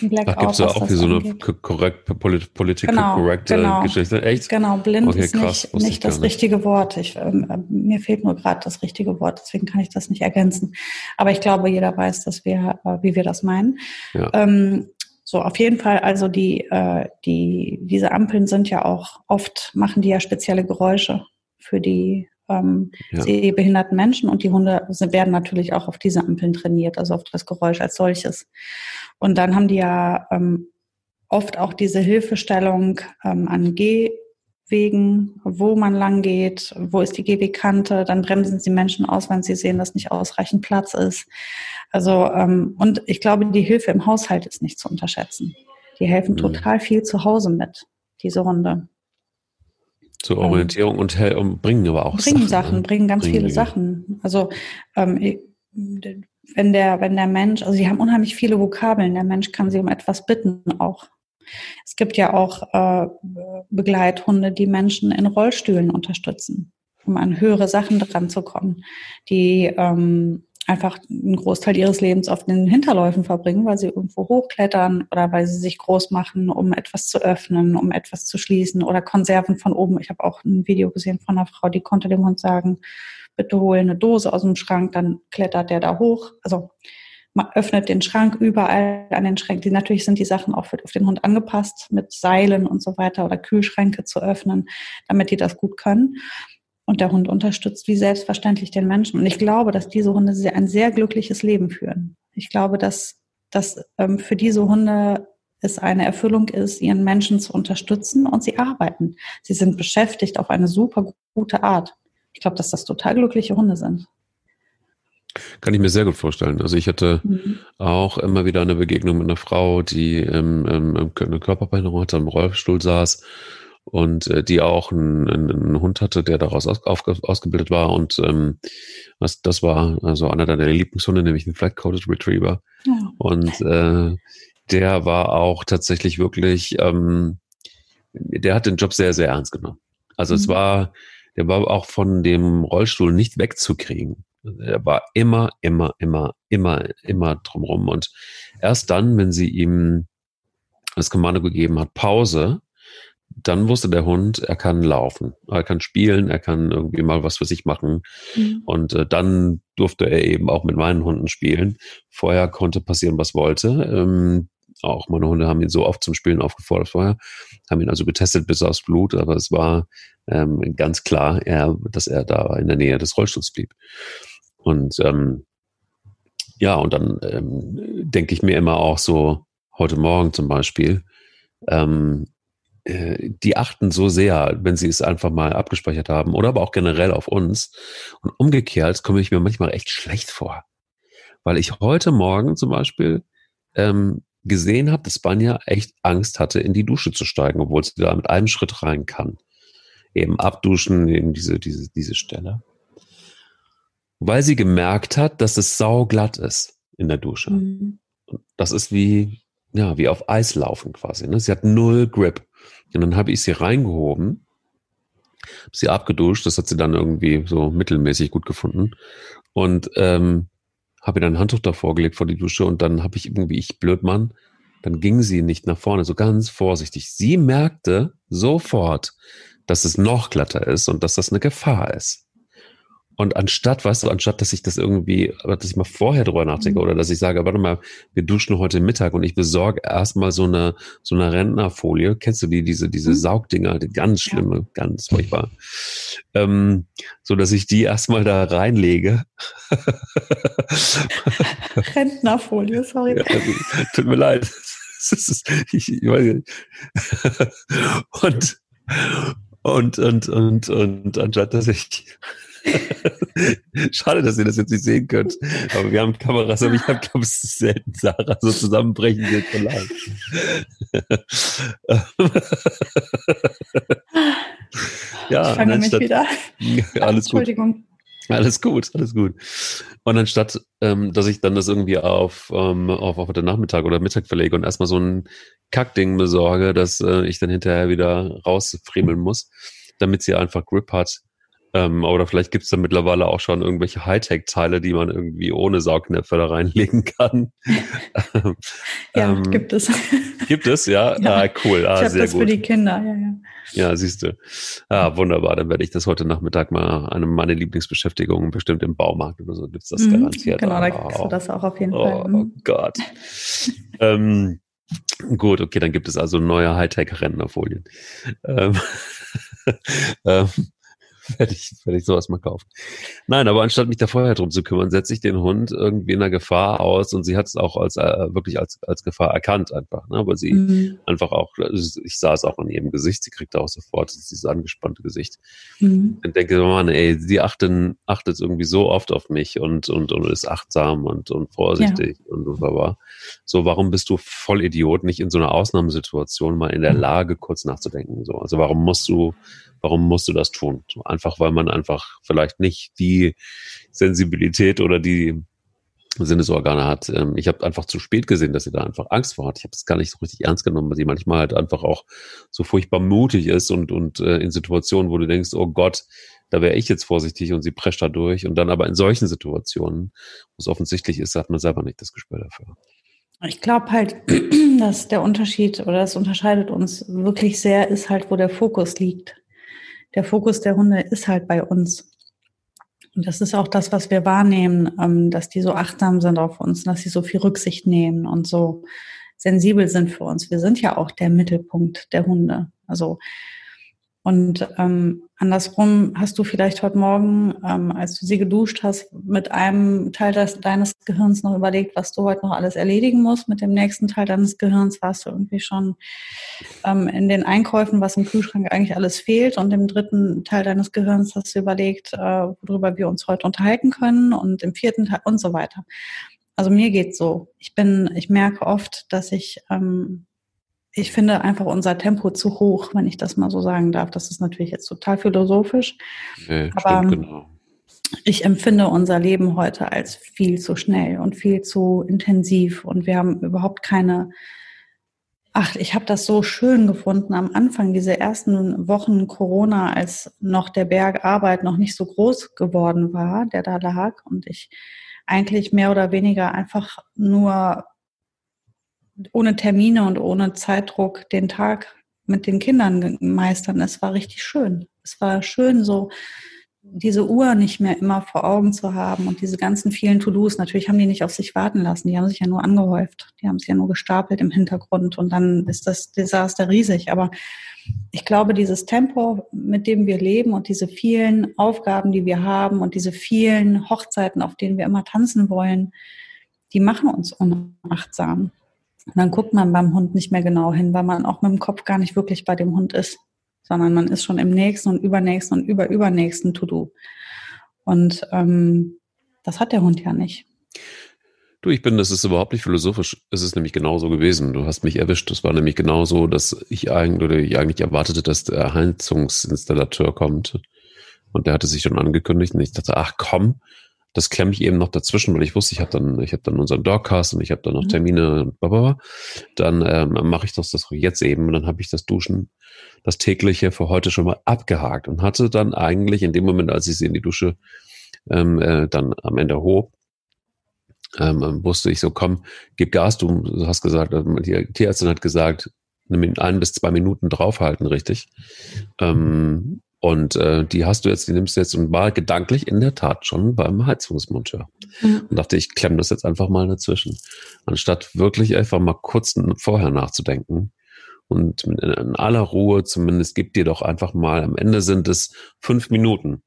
äh, da gibt es ja auch wie so eine korrekt, polit, political genau, correct äh, genau, Geschichte. Echt? Genau, blind okay, ist krass, nicht, nicht das richtige Wort. Ich, ähm, äh, mir fehlt nur gerade das richtige Wort, deswegen kann ich das nicht ergänzen. Aber ich glaube, jeder weiß, dass wir, äh, wie wir das meinen. Ja. Ähm, so, auf jeden Fall, also die, äh, die, diese Ampeln sind ja auch oft, machen die ja spezielle Geräusche für die ähm, ja. sehbehinderten Menschen und die Hunde werden natürlich auch auf diese Ampeln trainiert, also auf das Geräusch als solches. Und dann haben die ja ähm, oft auch diese Hilfestellung ähm, an Gehwegen, wo man lang geht, wo ist die Gehwegkante, dann bremsen sie Menschen aus, wenn sie sehen, dass nicht ausreichend Platz ist. Also, ähm, und ich glaube, die Hilfe im Haushalt ist nicht zu unterschätzen. Die helfen mhm. total viel zu Hause mit, diese Hunde. Zur ähm, Orientierung und, und, bringen aber auch bringen Sachen. Sachen ne? bringen ganz bringen viele Dinge. Sachen. Also ähm, wenn der, wenn der Mensch, also sie haben unheimlich viele Vokabeln, der Mensch kann sie um etwas bitten auch. Es gibt ja auch äh, Begleithunde, die Menschen in Rollstühlen unterstützen, um an höhere Sachen dran zu kommen, die ähm, einfach einen Großteil ihres Lebens auf den Hinterläufen verbringen, weil sie irgendwo hochklettern oder weil sie sich groß machen, um etwas zu öffnen, um etwas zu schließen oder Konserven von oben. Ich habe auch ein Video gesehen von einer Frau, die konnte dem Hund sagen, bitte hol eine Dose aus dem Schrank, dann klettert der da hoch. Also man öffnet den Schrank überall an den Schränken. Natürlich sind die Sachen auch auf den Hund angepasst, mit Seilen und so weiter oder Kühlschränke zu öffnen, damit die das gut können. Und der Hund unterstützt wie selbstverständlich den Menschen. Und ich glaube, dass diese Hunde ein sehr glückliches Leben führen. Ich glaube, dass, dass ähm, für diese Hunde es eine Erfüllung ist, ihren Menschen zu unterstützen und sie arbeiten. Sie sind beschäftigt auf eine super gute Art. Ich glaube, dass das total glückliche Hunde sind. Kann ich mir sehr gut vorstellen. Also ich hatte mhm. auch immer wieder eine Begegnung mit einer Frau, die ähm, ähm, eine Körperbehinderung hatte, im Rollstuhl saß und äh, die auch einen, einen, Hund hatte, der daraus aus, auf, ausgebildet war. Und ähm, das, das war also einer deiner Lieblingshunde, nämlich ein Flat-Coated Retriever. Ja. Und äh, der war auch tatsächlich wirklich, ähm, der hat den Job sehr, sehr ernst genommen. Also mhm. es war, der war auch von dem Rollstuhl nicht wegzukriegen. Er war immer, immer, immer, immer, immer drumrum. Und erst dann, wenn sie ihm das Kommando gegeben hat, Pause, dann wusste der Hund, er kann laufen, er kann spielen, er kann irgendwie mal was für sich machen. Mhm. Und äh, dann durfte er eben auch mit meinen Hunden spielen. Vorher konnte passieren, was wollte. Ähm, auch meine Hunde haben ihn so oft zum Spielen aufgefordert vorher, haben ihn also getestet bis aufs Blut, aber es war ähm, ganz klar, er, dass er da in der Nähe des Rollstuhls blieb. Und ähm, ja, und dann ähm, denke ich mir immer auch so, heute Morgen zum Beispiel, ähm, äh, die achten so sehr, wenn sie es einfach mal abgespeichert haben oder aber auch generell auf uns. Und umgekehrt komme ich mir manchmal echt schlecht vor. Weil ich heute Morgen zum Beispiel ähm, gesehen habe, dass Banja echt Angst hatte, in die Dusche zu steigen, obwohl sie da mit einem Schritt rein kann. Eben abduschen, eben diese, diese, diese Stelle. Weil sie gemerkt hat, dass es sauglatt ist in der Dusche. Mhm. Das ist wie, ja, wie auf Eis laufen quasi. Ne? Sie hat null Grip. Und dann habe ich sie reingehoben, sie abgeduscht, das hat sie dann irgendwie so mittelmäßig gut gefunden. Und ähm, habe ihr dann ein Handtuch davor gelegt vor die Dusche und dann habe ich irgendwie, ich Blödmann, dann ging sie nicht nach vorne, so ganz vorsichtig. Sie merkte sofort, dass es noch glatter ist und dass das eine Gefahr ist. Und anstatt, weißt du, anstatt, dass ich das irgendwie, dass ich mal vorher drüber nachdenke mhm. oder dass ich sage, warte mal, wir duschen heute Mittag und ich besorge erstmal so eine, so eine Rentnerfolie. Kennst du die, diese, diese mhm. Saugdinger, die ganz schlimme, ja. ganz furchtbar. Ähm, so dass ich die erstmal da reinlege. (laughs) Rentnerfolie, sorry. Ja, tut mir leid. ich, ich weiß nicht. und, und, und, und, und anstatt, dass ich (laughs) Schade, dass ihr das jetzt nicht sehen könnt. Aber wir haben Kameras, aber ich habe, glaube ich, selten Sarah so zusammenbrechen sehen von (laughs) ja, ich fange mich wieder. (laughs) Alles Entschuldigung. Gut. Alles gut, alles gut. Und anstatt, ähm, dass ich dann das irgendwie auf, ähm, auf, auf den Nachmittag oder Mittag verlege und erstmal so ein Kackding besorge, dass äh, ich dann hinterher wieder rausfremeln muss, damit sie einfach Grip hat, ähm, oder vielleicht gibt es da mittlerweile auch schon irgendwelche Hightech-Teile, die man irgendwie ohne Saugnäpfe da reinlegen kann. (laughs) ja, ähm, gibt es. Gibt es, ja? (laughs) ja. Ah, cool. Ah, ich habe das gut. für die Kinder, ja, ja. Ja, siehst du. Ah, wunderbar. Dann werde ich das heute Nachmittag mal, eine meiner Lieblingsbeschäftigungen, bestimmt im Baumarkt oder so, gibt es das mhm, garantiert. Genau, da kriegst du das auch auf jeden oh, Fall. Oh mhm. Gott. ähm, gut, okay, dann gibt es also neue Hightech-Rentnerfolien. Ähm, (laughs) ähm, (laughs) werde ich, werde ich sowas mal kaufen. Nein, aber anstatt mich da vorher drum zu kümmern, setze ich den Hund irgendwie in der Gefahr aus und sie hat es auch als äh, wirklich als, als Gefahr erkannt einfach, ne? weil sie mhm. einfach auch, ich sah es auch in ihrem Gesicht, sie kriegt auch sofort dieses angespannte Gesicht. Mhm. Und denke, Mann, ey, sie achten, achtet irgendwie so oft auf mich und, und, und ist achtsam und, und vorsichtig ja. und so, so, warum bist du voll Idiot, nicht in so einer Ausnahmesituation mal in der mhm. Lage, kurz nachzudenken? So, also warum musst du Warum musst du das tun? Einfach weil man einfach vielleicht nicht die Sensibilität oder die Sinnesorgane hat. Ähm, ich habe einfach zu spät gesehen, dass sie da einfach Angst vor hat. Ich habe es gar nicht so richtig ernst genommen, weil sie manchmal halt einfach auch so furchtbar mutig ist und, und äh, in Situationen, wo du denkst, oh Gott, da wäre ich jetzt vorsichtig und sie prescht da durch. Und dann aber in solchen Situationen, wo es offensichtlich ist, hat man selber nicht das Gespür dafür. Ich glaube halt, (clears throat) dass der Unterschied oder das unterscheidet uns wirklich sehr, ist halt, wo der Fokus liegt. Der Fokus der Hunde ist halt bei uns. Und das ist auch das, was wir wahrnehmen, ähm, dass die so achtsam sind auf uns, dass sie so viel Rücksicht nehmen und so sensibel sind für uns. Wir sind ja auch der Mittelpunkt der Hunde. Also und ähm, andersrum hast du vielleicht heute Morgen, ähm, als du sie geduscht hast, mit einem Teil des, deines Gehirns noch überlegt, was du heute noch alles erledigen musst. Mit dem nächsten Teil deines Gehirns warst du irgendwie schon ähm, in den Einkäufen, was im Kühlschrank eigentlich alles fehlt. Und im dritten Teil deines Gehirns hast du überlegt, äh, worüber wir uns heute unterhalten können. Und im vierten Teil und so weiter. Also mir geht's so. Ich bin, ich merke oft, dass ich ähm, ich finde einfach unser Tempo zu hoch, wenn ich das mal so sagen darf. Das ist natürlich jetzt total philosophisch. Nee, aber stimmt, genau. ich empfinde unser Leben heute als viel zu schnell und viel zu intensiv und wir haben überhaupt keine Ach, ich habe das so schön gefunden am Anfang, diese ersten Wochen Corona, als noch der Berg Arbeit noch nicht so groß geworden war, der da lag und ich eigentlich mehr oder weniger einfach nur ohne Termine und ohne Zeitdruck den Tag mit den Kindern meistern. Es war richtig schön. Es war schön, so diese Uhr nicht mehr immer vor Augen zu haben und diese ganzen vielen To-Dos. Natürlich haben die nicht auf sich warten lassen. Die haben sich ja nur angehäuft. Die haben sich ja nur gestapelt im Hintergrund und dann ist das Desaster riesig. Aber ich glaube, dieses Tempo, mit dem wir leben und diese vielen Aufgaben, die wir haben und diese vielen Hochzeiten, auf denen wir immer tanzen wollen, die machen uns unachtsam. Und dann guckt man beim Hund nicht mehr genau hin, weil man auch mit dem Kopf gar nicht wirklich bei dem Hund ist, sondern man ist schon im nächsten und übernächsten und überübernächsten To-Do. Und ähm, das hat der Hund ja nicht. Du, ich bin, das ist überhaupt nicht philosophisch. Es ist nämlich genauso gewesen. Du hast mich erwischt. Es war nämlich genauso, dass ich eigentlich, ich eigentlich erwartete, dass der Heizungsinstallateur kommt. Und der hatte sich schon angekündigt. Und ich dachte, ach komm, das klemme ich eben noch dazwischen, weil ich wusste, ich habe dann, ich habe dann unseren Dogcast und ich habe dann noch mhm. Termine und blablabla. Dann ähm, mache ich das, das jetzt eben und dann habe ich das Duschen, das tägliche für heute schon mal abgehakt und hatte dann eigentlich in dem Moment, als ich sie in die Dusche ähm, äh, dann am Ende hob, ähm, wusste ich so, komm, gib Gas, du, du hast gesagt, ähm, die Tierärztin hat gesagt, ein bis zwei Minuten draufhalten, richtig. Ähm, und äh, die hast du jetzt, die nimmst du jetzt und war gedanklich in der Tat schon beim Heizungsmonteur. Mhm. Und dachte, ich klemme das jetzt einfach mal dazwischen. Anstatt wirklich einfach mal kurz vorher nachzudenken und in aller Ruhe zumindest gib dir doch einfach mal, am Ende sind es fünf Minuten.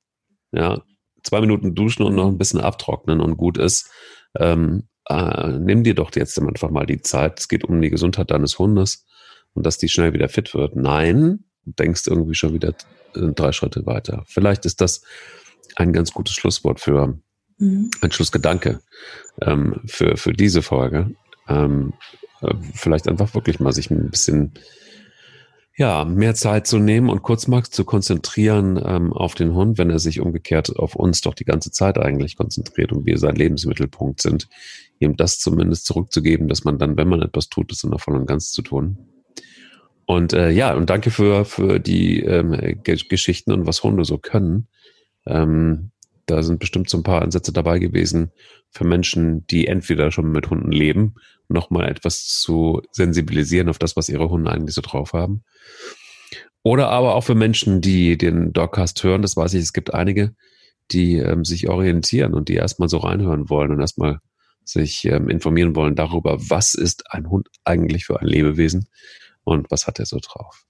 Ja, zwei Minuten duschen und noch ein bisschen abtrocknen und gut ist. Ähm, äh, nimm dir doch jetzt einfach mal die Zeit. Es geht um die Gesundheit deines Hundes und dass die schnell wieder fit wird. Nein, du denkst irgendwie schon wieder äh, drei Schritte weiter. Vielleicht ist das ein ganz gutes Schlusswort für mhm. ein Schlussgedanke ähm, für, für diese Folge. Ähm, äh, vielleicht einfach wirklich mal sich ein bisschen ja, mehr Zeit zu nehmen und kurz mal zu konzentrieren ähm, auf den Hund, wenn er sich umgekehrt auf uns doch die ganze Zeit eigentlich konzentriert und wir sein Lebensmittelpunkt sind, ihm das zumindest zurückzugeben, dass man dann, wenn man etwas tut, es in der voll und ganz zu tun. Und äh, ja, und danke für, für die ähm, Geschichten und was Hunde so können. Ähm, da sind bestimmt so ein paar Ansätze dabei gewesen für Menschen, die entweder schon mit Hunden leben, nochmal etwas zu sensibilisieren auf das, was ihre Hunde eigentlich so drauf haben. Oder aber auch für Menschen, die den Dogcast hören, das weiß ich, es gibt einige, die ähm, sich orientieren und die erstmal so reinhören wollen und erstmal sich ähm, informieren wollen darüber, was ist ein Hund eigentlich für ein Lebewesen und was hat er so drauf.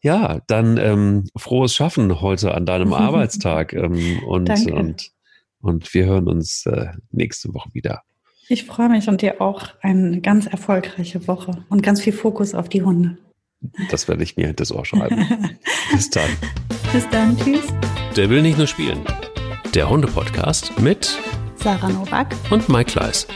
Ja, dann ähm, frohes Schaffen heute an deinem (laughs) Arbeitstag ähm, und, und, und wir hören uns äh, nächste Woche wieder. Ich freue mich und dir auch eine ganz erfolgreiche Woche und ganz viel Fokus auf die Hunde. Das werde ich mir hinter das Ohr schreiben. (laughs) Bis dann. Bis dann. Tschüss. Der will nicht nur spielen. Der Hunde-Podcast mit Sarah Novak und Mike Kleiss.